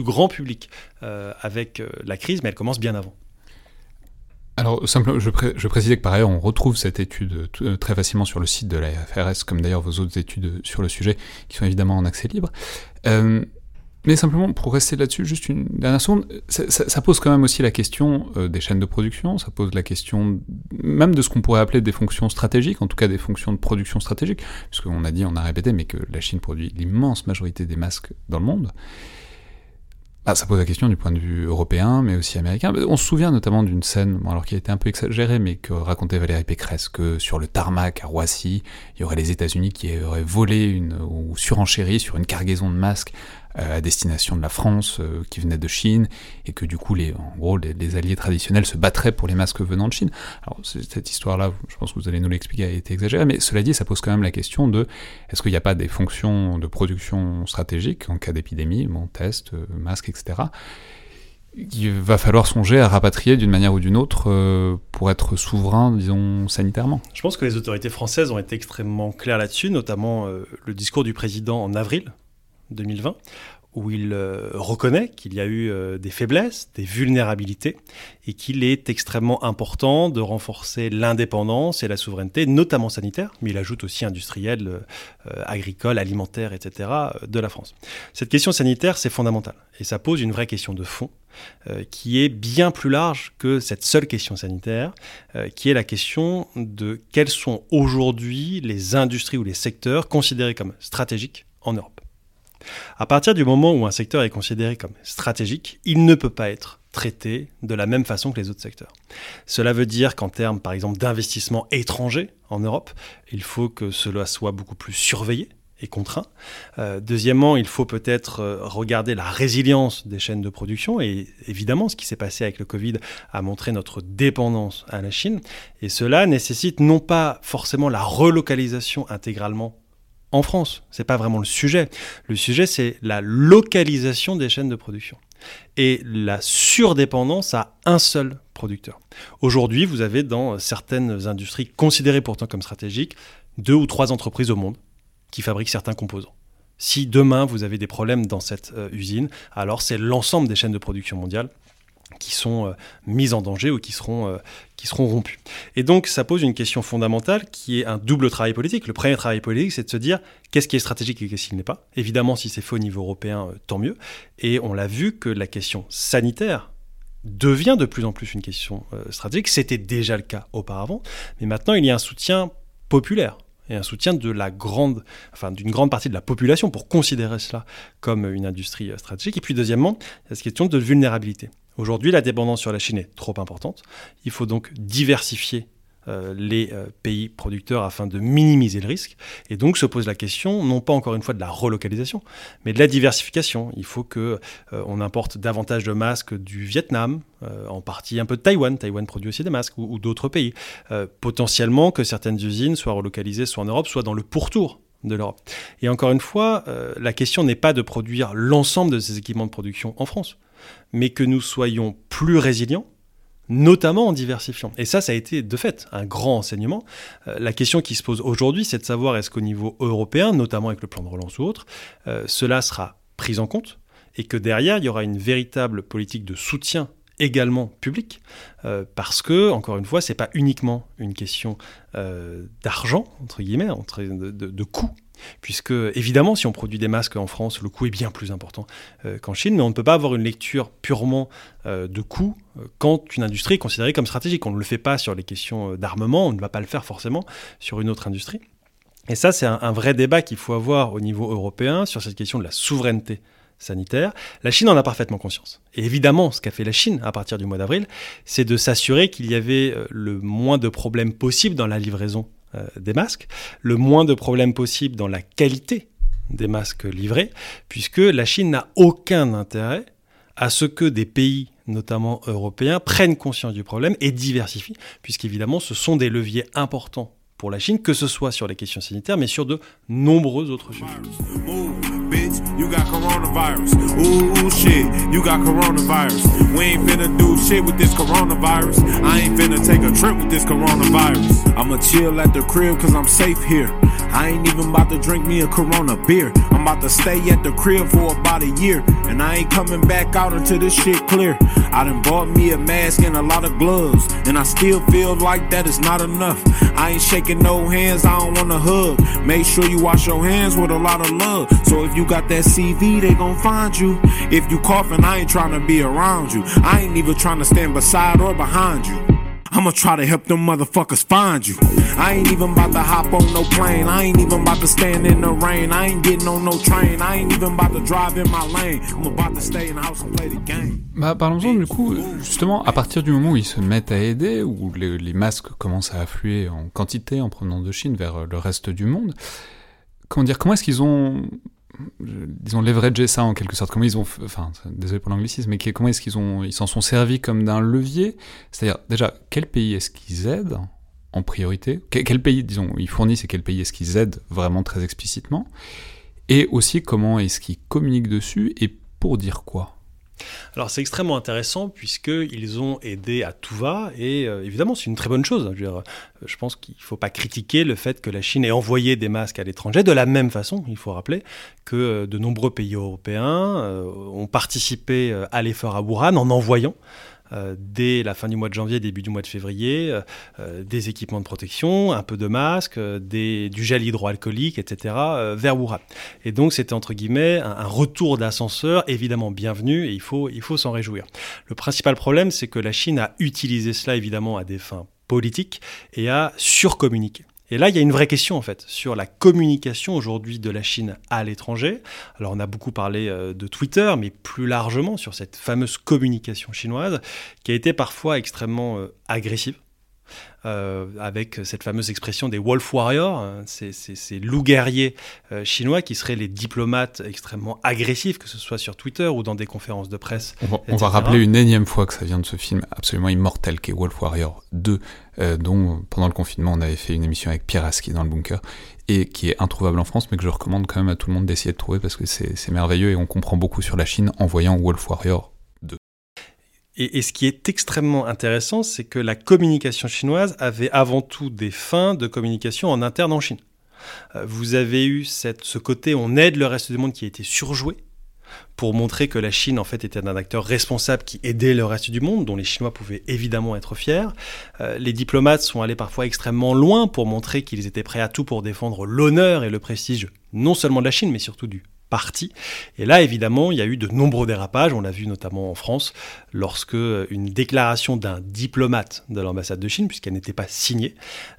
grand public avec la crise, mais elle commence bien avant. Alors, simplement, je, je, précisais que par ailleurs, on retrouve cette étude euh, très facilement sur le site de la FRS, comme d'ailleurs vos autres études sur le sujet, qui sont évidemment en accès libre. Euh, mais simplement, pour rester là-dessus, juste une dernière seconde, ça, ça, pose quand même aussi la question euh, des chaînes de production, ça pose la question même de ce qu'on pourrait appeler des fonctions stratégiques, en tout cas des fonctions de production stratégique, puisqu'on a dit, on a répété, mais que la Chine produit l'immense majorité des masques dans le monde. Ah, ça pose la question du point de vue européen, mais aussi américain. On se souvient notamment d'une scène, alors qui a été un peu exagérée, mais que racontait Valérie Pécresse, que sur le tarmac à Roissy, il y aurait les États-Unis qui auraient volé une, ou surenchéri sur une cargaison de masques à destination de la France euh, qui venait de Chine et que du coup les en gros les, alliés traditionnels se battraient pour les masques venant de Chine. Alors cette histoire-là, je pense que vous allez nous l'expliquer, a été exagérée, mais cela dit, ça pose quand même la question de est-ce qu'il n'y a pas des fonctions de production stratégique en cas d'épidémie, bon test, euh, masque, etc. Il va falloir songer à rapatrier d'une manière ou d'une autre pour être souverain, disons, sanitairement. Je pense que les autorités françaises ont été extrêmement claires là-dessus, notamment le discours du président en avril 2020, où il euh, reconnaît qu'il y a eu euh, des faiblesses, des vulnérabilités, et qu'il est extrêmement important de renforcer l'indépendance et la souveraineté, notamment sanitaire, mais il ajoute aussi industrielle, euh, agricole, alimentaire, etc., de la France. Cette question sanitaire, c'est fondamental, et ça pose une vraie question de fond, qui est bien plus large que cette seule question sanitaire, qui est la question de quelles sont aujourd'hui les industries ou les secteurs considérés comme stratégiques en Europe. À partir du moment où un secteur est considéré comme stratégique, il ne peut pas être traité de la même façon que les autres secteurs. Cela veut dire qu'en termes, par exemple, d'investissement étranger en Europe, il faut que cela soit beaucoup plus surveillé et contraint. Euh, deuxièmement, il faut peut-être euh, regarder la résilience des chaînes de production et évidemment, ce qui s'est passé avec le Covid a montré notre dépendance à la Chine et cela nécessite non pas forcément la relocalisation intégralement en France. C'est pas vraiment le sujet. Le sujet, c'est la localisation des chaînes de production et la surdépendance à un seul producteur. Aujourd'hui, vous avez dans certaines industries considérées pourtant comme stratégiques deux ou trois entreprises au monde qui fabriquent certains composants. Si demain vous avez des problèmes dans cette euh, usine, alors c'est l'ensemble des chaînes de production mondiales qui sont euh, mises en danger ou qui seront, euh, qui seront rompues. Et donc ça pose une question fondamentale qui est un double travail politique. Le premier travail politique, c'est de se dire qu'est-ce qui est stratégique et qu'est-ce qui n'est pas? Évidemment, si c'est fait au niveau européen, euh, tant mieux. Et on l'a vu que la question sanitaire devient de plus en plus une question stratégique. C'était déjà le cas auparavant, mais maintenant il y a un soutien populaire et un soutien de la grande, enfin d'une grande partie de la population pour considérer cela comme une industrie stratégique. Et puis deuxièmement, il y a cette question de vulnérabilité. Aujourd'hui, la dépendance sur la Chine est trop importante. Il faut donc diversifier euh, les euh, pays producteurs afin de minimiser le risque. Et donc se pose la question, non pas encore une fois de la relocalisation, mais de la diversification. Il faut que euh, on importe davantage de masques du Vietnam, en partie un peu de Taïwan. Taïwan produit aussi des masques ou d'autres pays. potentiellement que certaines usines soient relocalisées soit en Europe, soit dans le pourtour de l'Europe. Et encore une fois, la question n'est pas de produire l'ensemble de ces équipements de production en France mais que nous soyons plus résilients, notamment en diversifiant. Et ça, ça a été de fait un grand enseignement. Euh, la question qui se pose aujourd'hui, c'est de savoir est-ce qu'au niveau européen, notamment avec le plan de relance ou autre, euh, cela sera pris en compte et que derrière, il y aura une véritable politique de soutien également public, euh, parce que, encore une fois, c'est pas uniquement une question d'argent, entre guillemets, entre, de, de, de Puisque, évidemment, si on produit des masques en France, le coût est bien plus important euh, qu'en Chine, mais on ne peut pas avoir une lecture purement euh, de coût euh, quand une industrie est considérée comme stratégique. On ne le fait pas sur les questions d'armement, on ne va pas le faire forcément sur une autre industrie. Et ça, c'est un, vrai débat qu'il faut avoir au niveau européen sur cette question de la souveraineté sanitaire. La Chine en a parfaitement conscience. Et évidemment, ce qu'a fait la Chine à partir du mois d'avril, c'est de s'assurer qu'il y avait le moins de problèmes possibles dans la livraison des masques, le moins de problèmes possible dans la qualité des masques livrés, puisque la Chine n'a aucun intérêt à ce que des pays, notamment européens, prennent conscience du problème et diversifient, puisqu'évidemment ce sont des leviers importants pour la Chine, que ce soit sur les questions sanitaires, mais sur de nombreux autres sujets. You got coronavirus. Ooh, shit, you got coronavirus. We ain't finna do shit with this coronavirus. I ain't finna take a trip with this coronavirus. I'ma chill at the crib cause I'm safe here. I ain't even about to drink me a Corona beer. I'm about to stay at the crib for about a year. And I ain't coming back out until this shit clear. I done bought me a mask and a lot of gloves. And I still feel like that is not enough. I ain't shaking no hands, I don't wanna hug. Make sure you wash your hands with a lot of love. So if you got that CV, they gon' find you. If you coughing, I ain't trying to be around you. I ain't even trying to stand beside or behind you. I'ma try to help them motherfuckers find you. I ain't even about to hop on no plane. I ain't even about to stand in the rain. I ain't getting on no train. I ain't even about to drive in my lane. I'm about to stay in the house and play the game. Bah, parlons-en du coup, justement, à partir du moment où ils se mettent à aider, où les, les masques commencent à affluer en quantité en provenance de Chine vers le reste du monde, comment dire, comment est-ce qu'ils ont disons leveragé ça en quelque sorte. Comment ils ont enfin désolé pour l'anglicisme mais comment est-ce qu'ils ont ils s'en sont servis comme d'un levier? C'est-à-dire déjà quel pays est-ce qu'ils aident en priorité? Quel, pays disons ils fournissent et quel pays est-ce qu'ils aident vraiment très explicitement? Et aussi comment est-ce qu'ils communiquent dessus et pour dire quoi? Alors c'est extrêmement intéressant puisqu'ils ont aidé à tout va et euh, évidemment c'est une très bonne chose. Je, euh, pense qu'il ne faut pas critiquer le fait que la Chine ait envoyé des masques à l'étranger de la même façon. Il faut rappeler que euh, de nombreux pays européens ont participé à l'effort à Wuhan en envoyant euh, dès la fin du mois de janvier, début du mois de février, euh, euh, des équipements de protection, un peu de masques, des, du gel hydroalcoolique, etc., vers Wuhan. Et donc c'était entre guillemets un, un retour d'ascenseur évidemment bienvenu et il faut, il faut s'en réjouir. Le principal problème, c'est que la Chine a utilisé cela évidemment à des fins politiques et a surcommuniqué. Et là, il y a une vraie question en fait sur la communication aujourd'hui de la Chine à l'étranger. Alors, on a beaucoup parlé euh, de Twitter, mais plus largement sur cette fameuse communication chinoise qui a été parfois extrêmement euh, agressive. Euh, avec cette fameuse expression des Wolf Warriors, hein, ces, loups guerriers euh, chinois qui seraient les diplomates extrêmement agressifs, que ce soit sur Twitter ou dans des conférences de presse. On va, rappeler une énième fois que ça vient de ce film absolument immortel qui est Wolf Warrior 2, euh, dont pendant le confinement on avait fait une émission avec Pierre Aski dans le bunker, et qui est introuvable en France, mais que je recommande quand même à tout le monde d'essayer de trouver parce que c'est merveilleux et on comprend beaucoup sur la Chine en voyant Wolf Warrior et, ce qui est extrêmement intéressant, c'est que la communication chinoise avait avant tout des fins de communication en interne en Chine. Euh, vous avez eu cette, ce côté on aide le reste du monde qui a été surjoué, pour montrer que la Chine en fait était un acteur responsable qui aidait le reste du monde, dont les Chinois pouvaient évidemment être fiers. Euh, les diplomates sont allés parfois extrêmement loin pour montrer qu'ils étaient prêts à tout pour défendre l'honneur et le prestige non seulement de la Chine, mais surtout du parti. Et là, évidemment, il y a eu de nombreux dérapages. On l'a vu notamment en France, lorsque une déclaration d'un diplomate de l'ambassade de Chine, puisqu'elle n'était pas signée,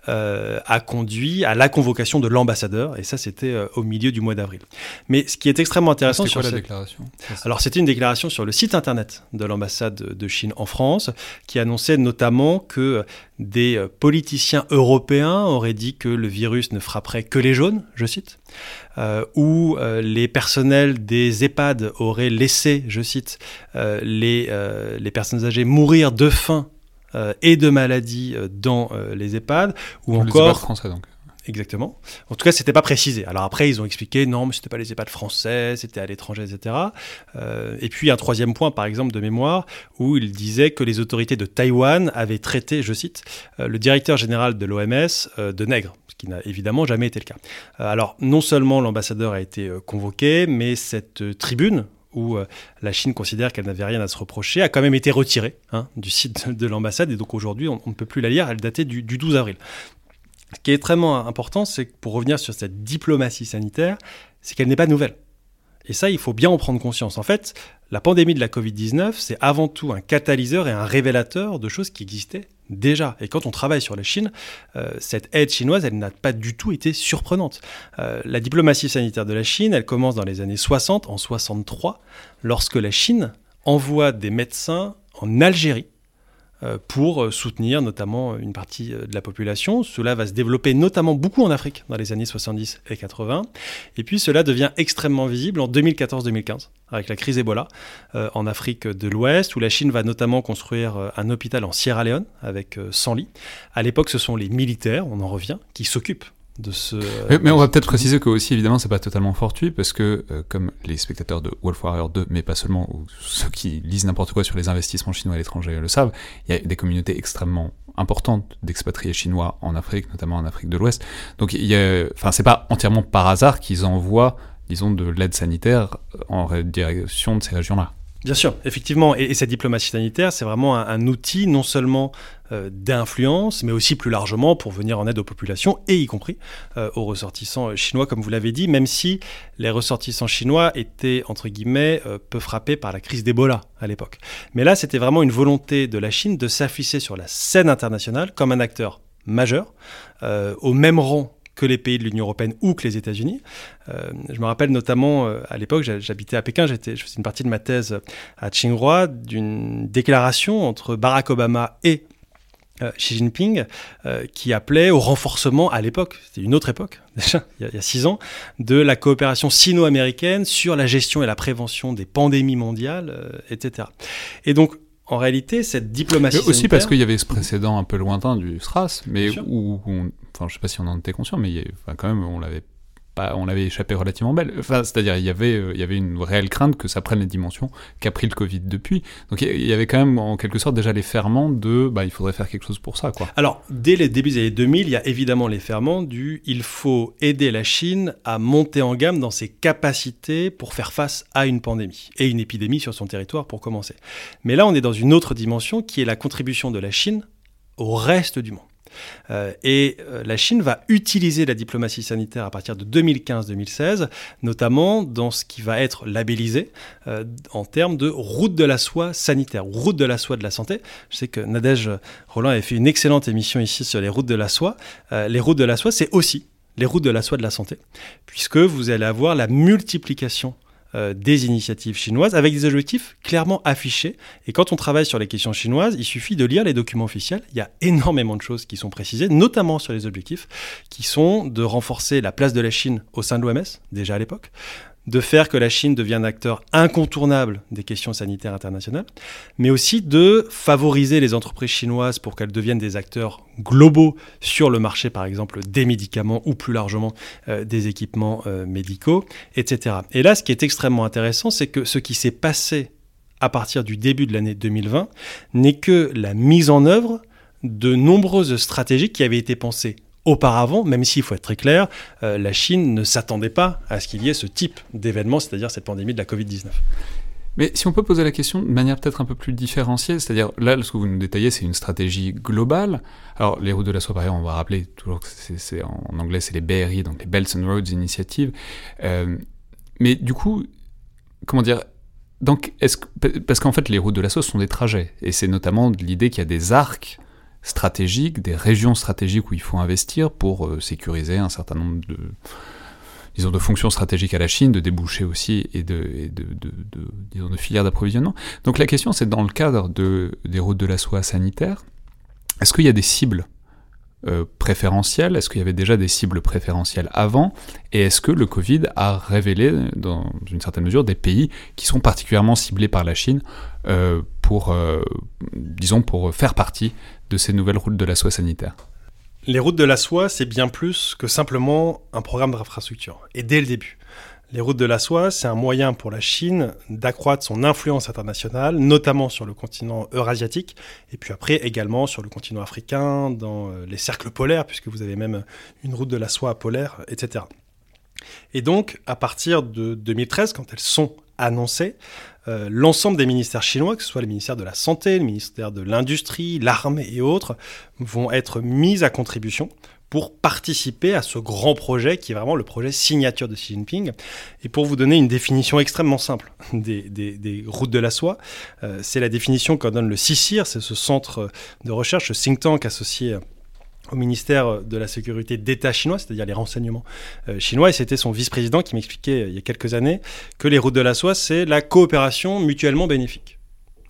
euh, a conduit à la convocation de l'ambassadeur. Et ça, c'était euh, au milieu du mois d'avril. Mais ce qui est extrêmement intéressant quoi sur la déclaration? Alors c'était une déclaration sur le site internet de l'ambassade de Chine en France qui annonçait notamment que des euh, politiciens européens auraient dit que le virus ne frapperait que les jaunes, je cite, euh, ou euh, les personnels des EHPAD auraient laissé, je cite, euh, les, les personnes âgées mourir de faim et de maladie dans les EHPAD, ou Les encore EHPAD français donc. Exactement. En tout cas, c'était pas précisé. Alors après, ils ont expliqué non, mais c'était pas les EHPAD français, c'était à l'étranger, etc. Euh, et puis un troisième point, par exemple, de mémoire, où il disait que les autorités de Taïwan avaient traité, je cite, euh, le directeur général de l'OMS euh, de nègre, qui n'a évidemment jamais été le cas. Euh, alors non seulement l'ambassadeur a été euh, convoqué, mais cette euh, tribune où la Chine considère qu'elle n'avait rien à se reprocher, a quand même été retirée hein, du site de, de l'ambassade. Et donc aujourd'hui, on, ne peut plus la lire. Elle datait du 12 avril. Ce qui est extrêmement important, c'est que pour revenir sur cette diplomatie sanitaire, c'est qu'elle n'est pas nouvelle. Et ça, il faut bien en prendre conscience. En fait, la pandémie de la Covid-19, c'est avant tout un catalyseur et un révélateur de choses qui existaient déjà. Et quand on travaille sur la Chine, euh, cette aide chinoise, elle n'a pas du tout été surprenante. Euh, la diplomatie sanitaire de la Chine, elle commence dans les années 60, en 63, lorsque la Chine envoie des médecins en Algérie pour euh, soutenir notamment une partie euh, de la population. Cela va se développer notamment beaucoup en Afrique dans les années 70 et 80. Et puis cela devient extrêmement visible en 2014-2015 avec la crise Ebola euh, en Afrique de l'Ouest où la Chine va notamment construire euh, un hôpital en Sierra Leone avec euh, 100 lits. À l'époque, ce sont les militaires, on en revient, qui s'occupent de ce... Mais, mais on va peut-être préciser que aussi évidemment c'est pas totalement fortuit parce que euh, comme les spectateurs de Wolf Warrior 2 mais pas seulement ou ceux qui lisent n'importe quoi sur les investissements chinois à l'étranger le savent, il y a des communautés extrêmement importantes d'expatriés chinois en Afrique, notamment en Afrique de l'Ouest. Donc il y a enfin c'est pas entièrement par hasard qu'ils envoient disons de l'aide sanitaire en direction de ces régions-là. Bien sûr, effectivement. Et, et cette diplomatie sanitaire, c'est vraiment un, outil non seulement euh, d'influence, mais aussi plus largement pour venir en aide aux populations, et y compris euh, aux ressortissants euh, chinois, comme vous l'avez dit, même si les ressortissants chinois étaient, entre guillemets, peu frappés par la crise d'Ebola à l'époque. Mais là, c'était vraiment une volonté de la Chine de s'afficher sur la scène internationale comme un acteur majeur, au même rang que les pays de l'Union européenne ou que les États-Unis. Euh, je me rappelle notamment, euh, à l'époque, j'ha- j'habitais à Pékin, je faisais une partie de ma thèse à Tsinghua, d'une déclaration entre Barack Obama et euh, Xi Jinping qui appelait au renforcement, à l'époque, c'était une autre époque, déjà, il y, a, six ans, de la coopération sino-américaine sur la gestion et la prévention des pandémies mondiales, etc. Et donc, en réalité, cette diplomatie Mais aussi parce qu'il y avait ce précédent un peu lointain du SRAS, mais où, on- enfin, je sais pas si on en était conscient, mais il y a- enfin, quand même, on l'avait pas, on l'avait échappé relativement belle. Enfin, c'est-à-dire, il y avait, euh, une réelle crainte que ça prenne les dimensions qu'a pris le Covid depuis. Donc, il y- il y avait quand même, en quelque sorte, déjà les ferments de, bah, il faudrait faire quelque chose pour ça, quoi. Alors, dès les débuts des années 2000, il y a évidemment les ferments du il faut aider la Chine à monter en gamme dans ses capacités pour faire face à une pandémie et une épidémie sur son territoire pour commencer. Mais là, on est dans une autre dimension qui est la contribution de la Chine au reste du monde. Euh, et euh, la Chine va utiliser la diplomatie sanitaire à partir de 2015-2016, notamment dans ce qui va être labellisé euh, en termes de route de la soie sanitaire, route de la soie de la santé. Je sais que Nadège Roland avait fait une excellente émission ici sur les routes de la soie. Les routes de la soie, c'est aussi les routes de la soie de la santé, puisque vous allez avoir la multiplication euh, des initiatives chinoises avec des objectifs clairement affichés. Et quand on travaille sur les questions chinoises, il suffit de lire les documents officiels. Il y a énormément de choses qui sont précisées, notamment sur les objectifs, qui sont de renforcer la place de la Chine au sein de l'OMS, déjà à l'époque, de faire que la Chine devienne un acteur incontournable des questions sanitaires internationales, mais aussi de favoriser les entreprises chinoises pour qu'elles deviennent des acteurs globaux sur le marché, par exemple, des médicaments ou plus largement euh, des équipements euh, médicaux, etc. Et là, ce qui est extrêmement intéressant, c'est que ce qui s'est passé à partir du début de l'année 2020 n'est que la mise en œuvre de nombreuses stratégies qui avaient été pensées auparavant, même s'il faut être très clair, euh, la Chine ne s'attendait pas à ce qu'il y ait ce type d'événement, c'est-à-dire cette pandémie de la Covid-19. Mais si on peut poser la question de manière peut-être un peu plus différenciée, c'est-à-dire là, ce que vous nous détaillez, c'est une stratégie globale. Alors, les routes de la soie, par exemple, on va rappeler toujours que c'est, en anglais, c'est les BRI, donc les Belts and Roads Initiative. Euh, mais du coup, comment dire donc, est-ce parce qu'en fait, les routes de la soie sont des trajets, et c'est notamment l'idée qu'il y a des arcs stratégiques, des régions stratégiques où il faut investir pour euh, sécuriser un certain nombre de, fonctions stratégiques à la Chine, de débouchés aussi et de, filières d'approvisionnement. Donc la question, c'est dans le cadre de, des routes de la soie sanitaire, est-ce qu'il y a des cibles euh, préférentielles Est-ce qu'il y avait déjà des cibles préférentielles avant? Et est-ce que le Covid a révélé, dans une certaine mesure, des pays qui sont particulièrement ciblés par la Chine euh, pour, euh, disons, pour faire partie de ces nouvelles routes de la soie sanitaire? Les routes de la soie, c'est bien plus que simplement un programme d'infrastructure. Et dès le début. Les routes de la soie, c'est un moyen pour la Chine d'accroître son influence internationale, notamment sur le continent eurasiatique, et puis après également sur le continent africain, dans euh, les cercles polaires, puisque vous avez même une route de la soie polaire, etc. Et donc, à partir de 2013, quand elles sont annoncées, euh, l'ensemble des ministères chinois, que ce soit le ministère de la Santé, le ministère de l'Industrie, l'armée et autres, vont être mis à contribution pour participer à ce grand projet qui est vraiment le projet signature de Xi Jinping. Et pour vous donner une définition extrêmement simple des, routes de la soie, euh, c'est la définition qu'en donne le CICIR, c'est ce centre de recherche, ce think tank associé au ministère de la Sécurité d'État chinois, c'est-à-dire les renseignements euh, chinois, et c'était son vice-président qui m'expliquait euh, il y a quelques années que les routes de la soie, c'est la coopération mutuellement bénéfique.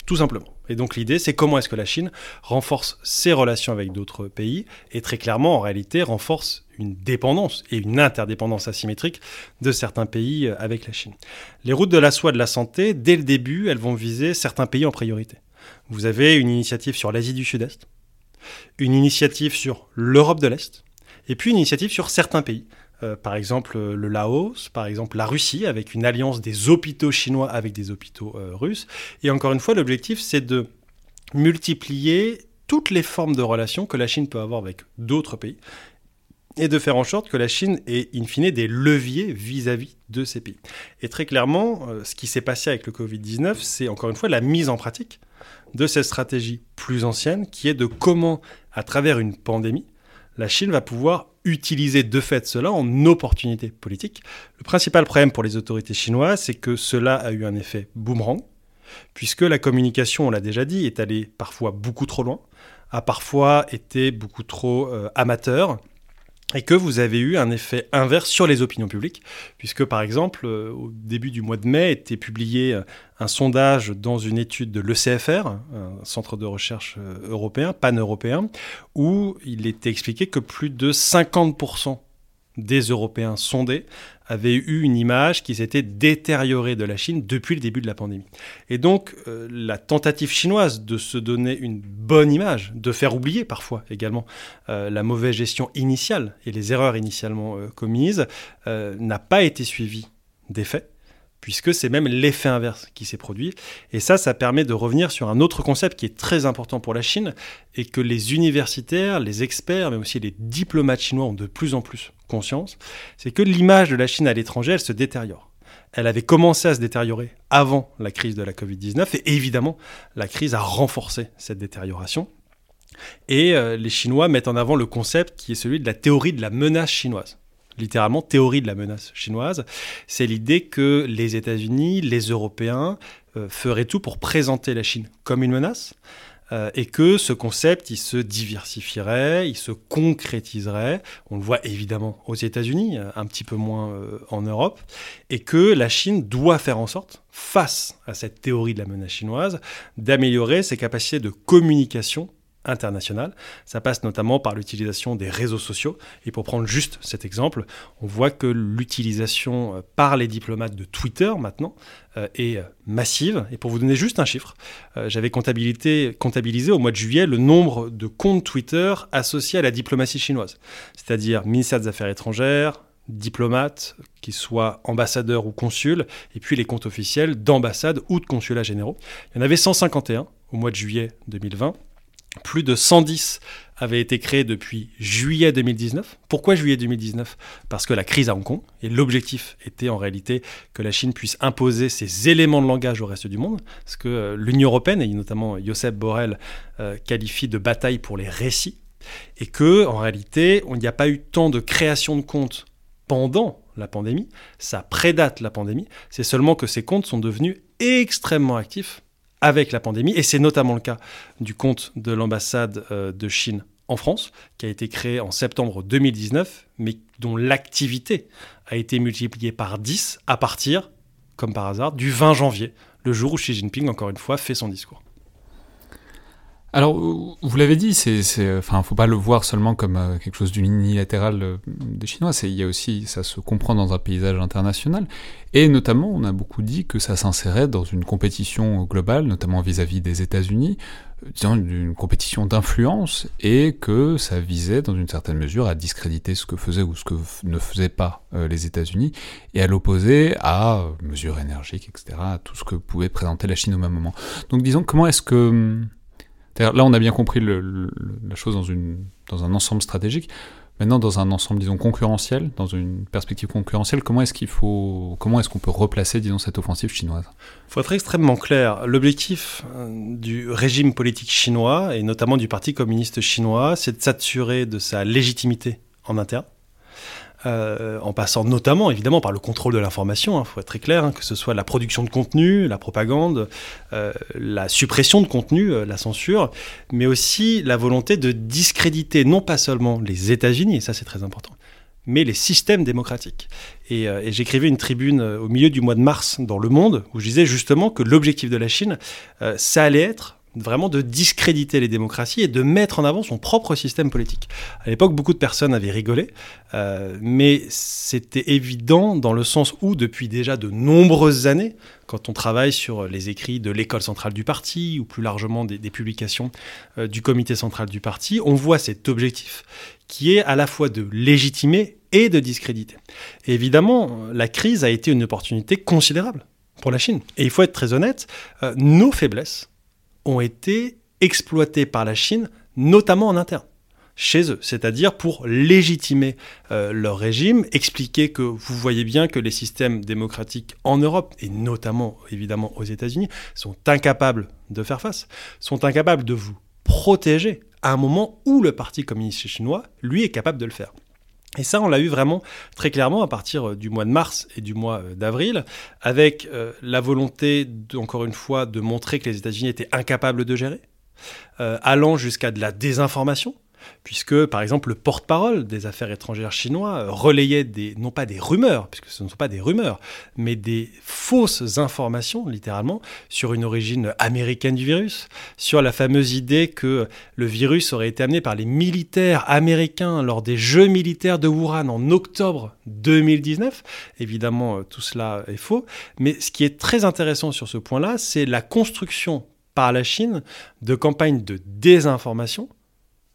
Tout simplement. Et donc l'idée, c'est comment est-ce que la Chine renforce ses relations avec d'autres pays, et très clairement, en réalité, renforce une dépendance et une interdépendance asymétrique de certains pays euh, avec la Chine. Les routes de la soie de la santé, dès le début, elles vont viser certains pays en priorité. Vous avez une initiative sur l'Asie du Sud-Est, une initiative sur l'Europe de l'Est, et puis une initiative sur certains pays. Euh, par exemple le Laos, par exemple la Russie, avec une alliance des hôpitaux chinois avec des hôpitaux euh, russes. Et encore une fois, l'objectif, c'est de multiplier toutes les formes de relations que la Chine peut avoir avec d'autres pays et de faire en sorte que la Chine ait in fine des leviers vis-à-vis de ces pays. Et très clairement, euh, ce qui s'est passé avec le Covid-19, c'est encore une fois la mise en pratique de cette stratégie plus ancienne qui est de comment, à travers une pandémie, la Chine va pouvoir utiliser de fait cela en opportunité politique. Le principal problème pour les autorités chinoises, c'est que cela a eu un effet boomerang, puisque la communication, on l'a déjà dit, est allée parfois beaucoup trop loin, a parfois été beaucoup trop euh, amateur, et que vous avez eu un effet inverse sur les opinions publiques, puisque par exemple, euh, au début du mois de mai, était publié euh, un sondage dans une étude de l'ECFR, un centre de recherche euh, européen, pan-européen, où il était expliqué que plus de 50% des Européens sondés avaient eu une image qui s'était détériorée de la Chine depuis le début de la pandémie. Et donc, euh, la tentative chinoise de se donner une bonne image, de faire oublier parfois également euh, la mauvaise gestion initiale et les erreurs initialement euh, commises, n'a pas été suivie des faits puisque c'est même l'effet inverse qui s'est produit. Et ça, ça permet de revenir sur un autre concept qui est très important pour la Chine et que les universitaires, les experts, mais aussi les diplomates chinois ont de plus en plus conscience, c'est que l'image de la Chine à l'étranger, elle se détériore. Elle avait commencé à se détériorer avant la crise de la Covid-19 et évidemment, la crise a renforcé cette détérioration. Et euh, les Chinois mettent en avant le concept qui est celui de la théorie de la menace chinoise littéralement théorie de la menace chinoise, c'est l'idée que les États-Unis, les Européens euh, feraient tout pour présenter la Chine comme une menace. Euh, et que ce concept, il se diversifierait, il se concrétiserait. On le voit évidemment aux États-Unis, euh, un petit peu moins en Europe, et que la Chine doit faire en sorte, face à cette théorie de la menace chinoise, d'améliorer ses capacités de communication international. Ça passe notamment par l'utilisation des réseaux sociaux. Et pour prendre juste cet exemple, on voit que l'utilisation euh, par les diplomates de Twitter maintenant euh, est euh, massive. Et pour vous donner juste un chiffre, j'avais comptabilisé au mois de juillet le nombre de comptes Twitter associés à la diplomatie chinoise, c'est-à-dire ministère des Affaires étrangères, diplomates, qu'ils soient ambassadeurs ou consuls, et puis les comptes officiels d'ambassades ou de consulats généraux. Il y en avait 151 au mois de juillet 2020 plus de 110 avait été créé depuis juillet 2019. Pourquoi juillet 2019 Parce que la crise à Hong Kong, et l'objectif était en réalité que la Chine puisse imposer ses éléments de langage au reste du monde, ce que euh, l'Union européenne, et notamment Joseph Borrell, euh, qualifie de bataille pour les récits, et que en réalité, il n'y a pas eu tant de création de comptes pendant la pandémie, ça prédate la pandémie, c'est seulement que ces comptes sont devenus extrêmement actifs avec la pandémie, et c'est notamment le cas du compte de l'ambassade euh, de Chine en France, qui a été créé en septembre 2019, mais dont l'activité a été multipliée par 10 à partir, comme par hasard, du 20 janvier, le jour où Xi Jinping, encore une fois, fait son discours. Alors, vous l'avez dit, c'est, enfin, faut pas le voir seulement comme euh, quelque chose d'unilatéral euh, des Chinois. C'est, il y a aussi, ça se comprend dans un paysage international. Et notamment, on a beaucoup dit que ça s'insérait dans une compétition globale, notamment vis-à-vis des États-Unis, euh, disons une compétition d'influence, et que ça visait, dans une certaine mesure, à discréditer ce que faisaient ou ce que ne faisaient pas les États-Unis, et à l'opposer à mesures énergiques, etc., à tout ce que pouvait présenter la Chine au même moment. Donc, disons, comment est-ce que hum, Là, on a bien compris la chose dans, un ensemble stratégique. Maintenant, dans un ensemble, disons, concurrentiel, dans une perspective concurrentielle, comment est-ce qu'il faut, comment est-ce qu'on peut replacer, disons, cette offensive chinoise? Il faut être extrêmement clair. L'objectif euh, du régime politique chinois, et notamment du Parti communiste chinois, c'est de s'assurer de sa légitimité en interne, euh, en passant notamment évidemment par le contrôle de l'information, il hein, faut être très clair, hein, que ce soit la production de contenu, la propagande, euh, la suppression de contenu, euh, la censure, mais aussi la volonté de discréditer non pas seulement les États-Unis, et ça c'est très important, mais les systèmes démocratiques. Et, et j'écrivais une tribune au milieu du mois de mars dans Le Monde, où je disais justement que l'objectif de la Chine, ça allait être vraiment de discréditer les démocraties et de mettre en avant son propre système politique. À l'époque, beaucoup de personnes avaient rigolé, euh, mais c'était évident dans le sens où, depuis déjà de nombreuses années, quand on travaille sur les écrits de l'école centrale du parti ou plus largement des, publications euh, du comité central du parti, on voit cet objectif qui est à la fois de légitimer et de discréditer. Évidemment, la crise a été une opportunité considérable pour la Chine. Et il faut être très honnête, euh, nos faiblesses, ont été exploités par la Chine, notamment en interne chez eux, c'est-à-dire pour légitimer euh, leur régime, expliquer que vous voyez bien que les systèmes démocratiques en Europe, et notamment évidemment aux États-Unis, sont incapables de faire face, sont incapables de vous protéger à un moment où le Parti communiste chinois, lui, est capable de le faire. Et ça, on l'a eu vraiment très clairement à partir euh, du mois de mars et du mois euh, d'avril, avec euh, la volonté, encore une fois, de montrer que les États-Unis étaient incapables de gérer, allant jusqu'à de la désinformation, puisque par exemple le porte-parole des affaires étrangères chinois relayait des, non pas des rumeurs, puisque ce ne sont pas des rumeurs, mais des fausses informations, littéralement, sur une origine américaine du virus, sur la fameuse idée que le virus aurait été amené par les militaires américains lors des Jeux militaires de Wuhan en octobre 2019. Évidemment, euh, tout cela est faux, mais ce qui est très intéressant sur ce point-là, c'est la construction par la Chine de campagnes de désinformation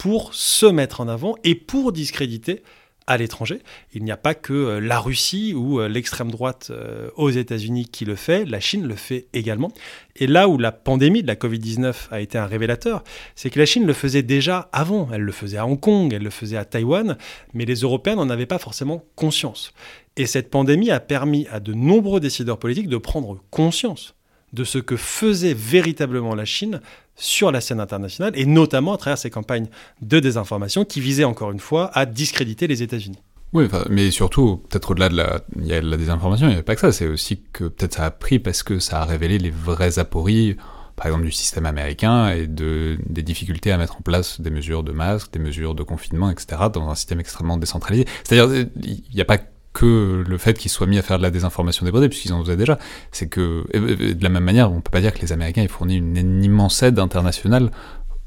pour se mettre en avant et pour discréditer à l'étranger. Il n'y a pas que euh, la Russie ou euh, l'extrême droite euh, aux États-Unis qui le fait, la Chine le fait également. Et là où la pandémie de la Covid-19 a été un révélateur, c'est que la Chine le faisait déjà avant. Elle le faisait à Hong Kong, elle le faisait à Taïwan, mais les Européens n'en avaient pas forcément conscience. Et cette pandémie a permis à de nombreux décideurs politiques de prendre conscience de ce que faisait véritablement la Chine sur la scène internationale, et notamment à travers ces campagnes de désinformation qui visaient encore une fois à discréditer les États-Unis. Oui, mais surtout, peut-être au-delà de la, désinformation, il n'y a pas que ça, c'est aussi que peut-être ça a pris parce que ça a révélé les vraies apories, par exemple du système américain et de, des difficultés à mettre en place des mesures de masque, des mesures de confinement, etc., dans un système extrêmement décentralisé. C'est-à-dire, il n'y a pas que le fait qu'ils soient mis à faire de la désinformation débridée, puisqu'ils en faisaient déjà. C'est que, de la même manière, on peut pas dire que les Américains aient fourni une, immense aide internationale,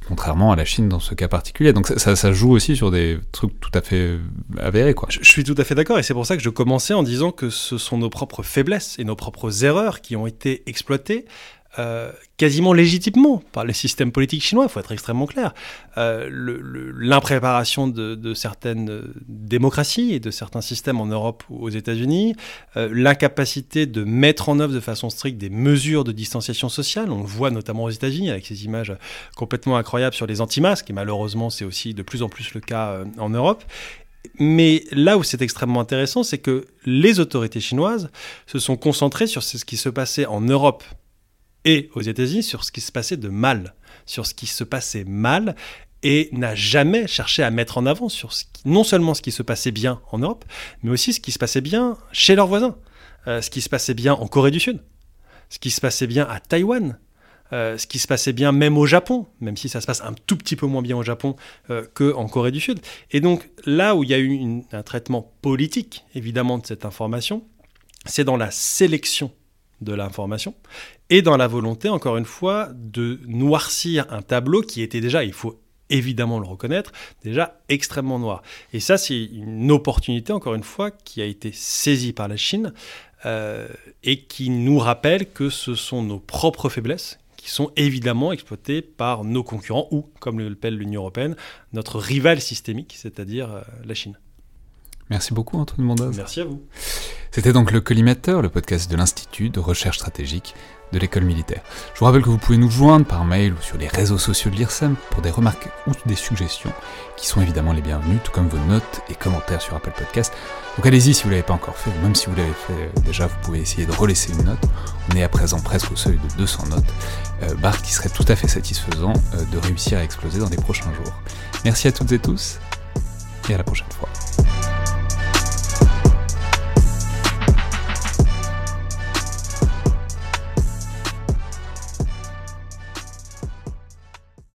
contrairement à la Chine dans ce cas particulier. Donc ça, ça, joue aussi sur des trucs tout à fait avérés. Quoi. Je, suis tout à fait d'accord, et c'est pour ça que je commençais en disant que ce sont nos propres faiblesses et nos propres erreurs qui ont été exploitées euh, quasiment légitimement par les systèmes politiques chinois, il faut être extrêmement clair. Euh, L'impréparation de, certaines démocraties et de certains systèmes en Europe ou aux États-Unis, euh, l'incapacité de mettre en œuvre de façon stricte des mesures de distanciation sociale, on le voit notamment aux États-Unis avec ces images complètement incroyables sur les anti-masques, et malheureusement c'est aussi de plus en plus le cas en Europe. Mais là où c'est extrêmement intéressant, c'est que les autorités chinoises se sont concentrées sur ce qui se passait en Europe et aux États-Unis sur ce qui se passait de mal, sur ce qui se passait mal, et n'a jamais cherché à mettre en avant non seulement ce qui se passait bien en Europe, mais aussi ce qui se passait bien chez leurs voisins, euh, ce qui se passait bien en Corée du Sud, ce qui se passait bien à Taïwan, euh, ce qui se passait bien même au Japon, même si ça se passe un tout petit peu moins bien au Japon euh, qu'en Corée du Sud. Et donc là où il y a eu un traitement politique, évidemment, de cette information, c'est dans la sélection de l'information et dans la volonté, encore une fois, de noircir un tableau qui était déjà, il faut évidemment le reconnaître, déjà extrêmement noir. Et ça, c'est une opportunité, encore une fois, qui a été saisie par la Chine euh, et qui nous rappelle que ce sont nos propres faiblesses qui sont évidemment exploités par nos concurrents ou, comme le l'appelle l'Union européenne, notre rival systémique, c'est-à-dire euh, la Chine. Merci beaucoup Antoine Mondaz. Merci à vous. C'était donc le Collimateur, le podcast de l'Institut de recherche stratégique de l'école militaire. Je vous rappelle que vous pouvez nous joindre par mail ou sur les réseaux sociaux de l'IRSEM pour des remarques ou des suggestions qui sont évidemment les bienvenues, tout comme vos notes et commentaires sur Apple Podcast. Donc allez-y si vous ne l'avez pas encore fait, ou même si vous l'avez fait déjà, vous pouvez essayer de relaisser une note. On est à présent presque au seuil de 200 notes, euh, barre qui serait tout à fait satisfaisant euh, de réussir à exploser dans les prochains jours. Merci à toutes et tous, et à la prochaine fois.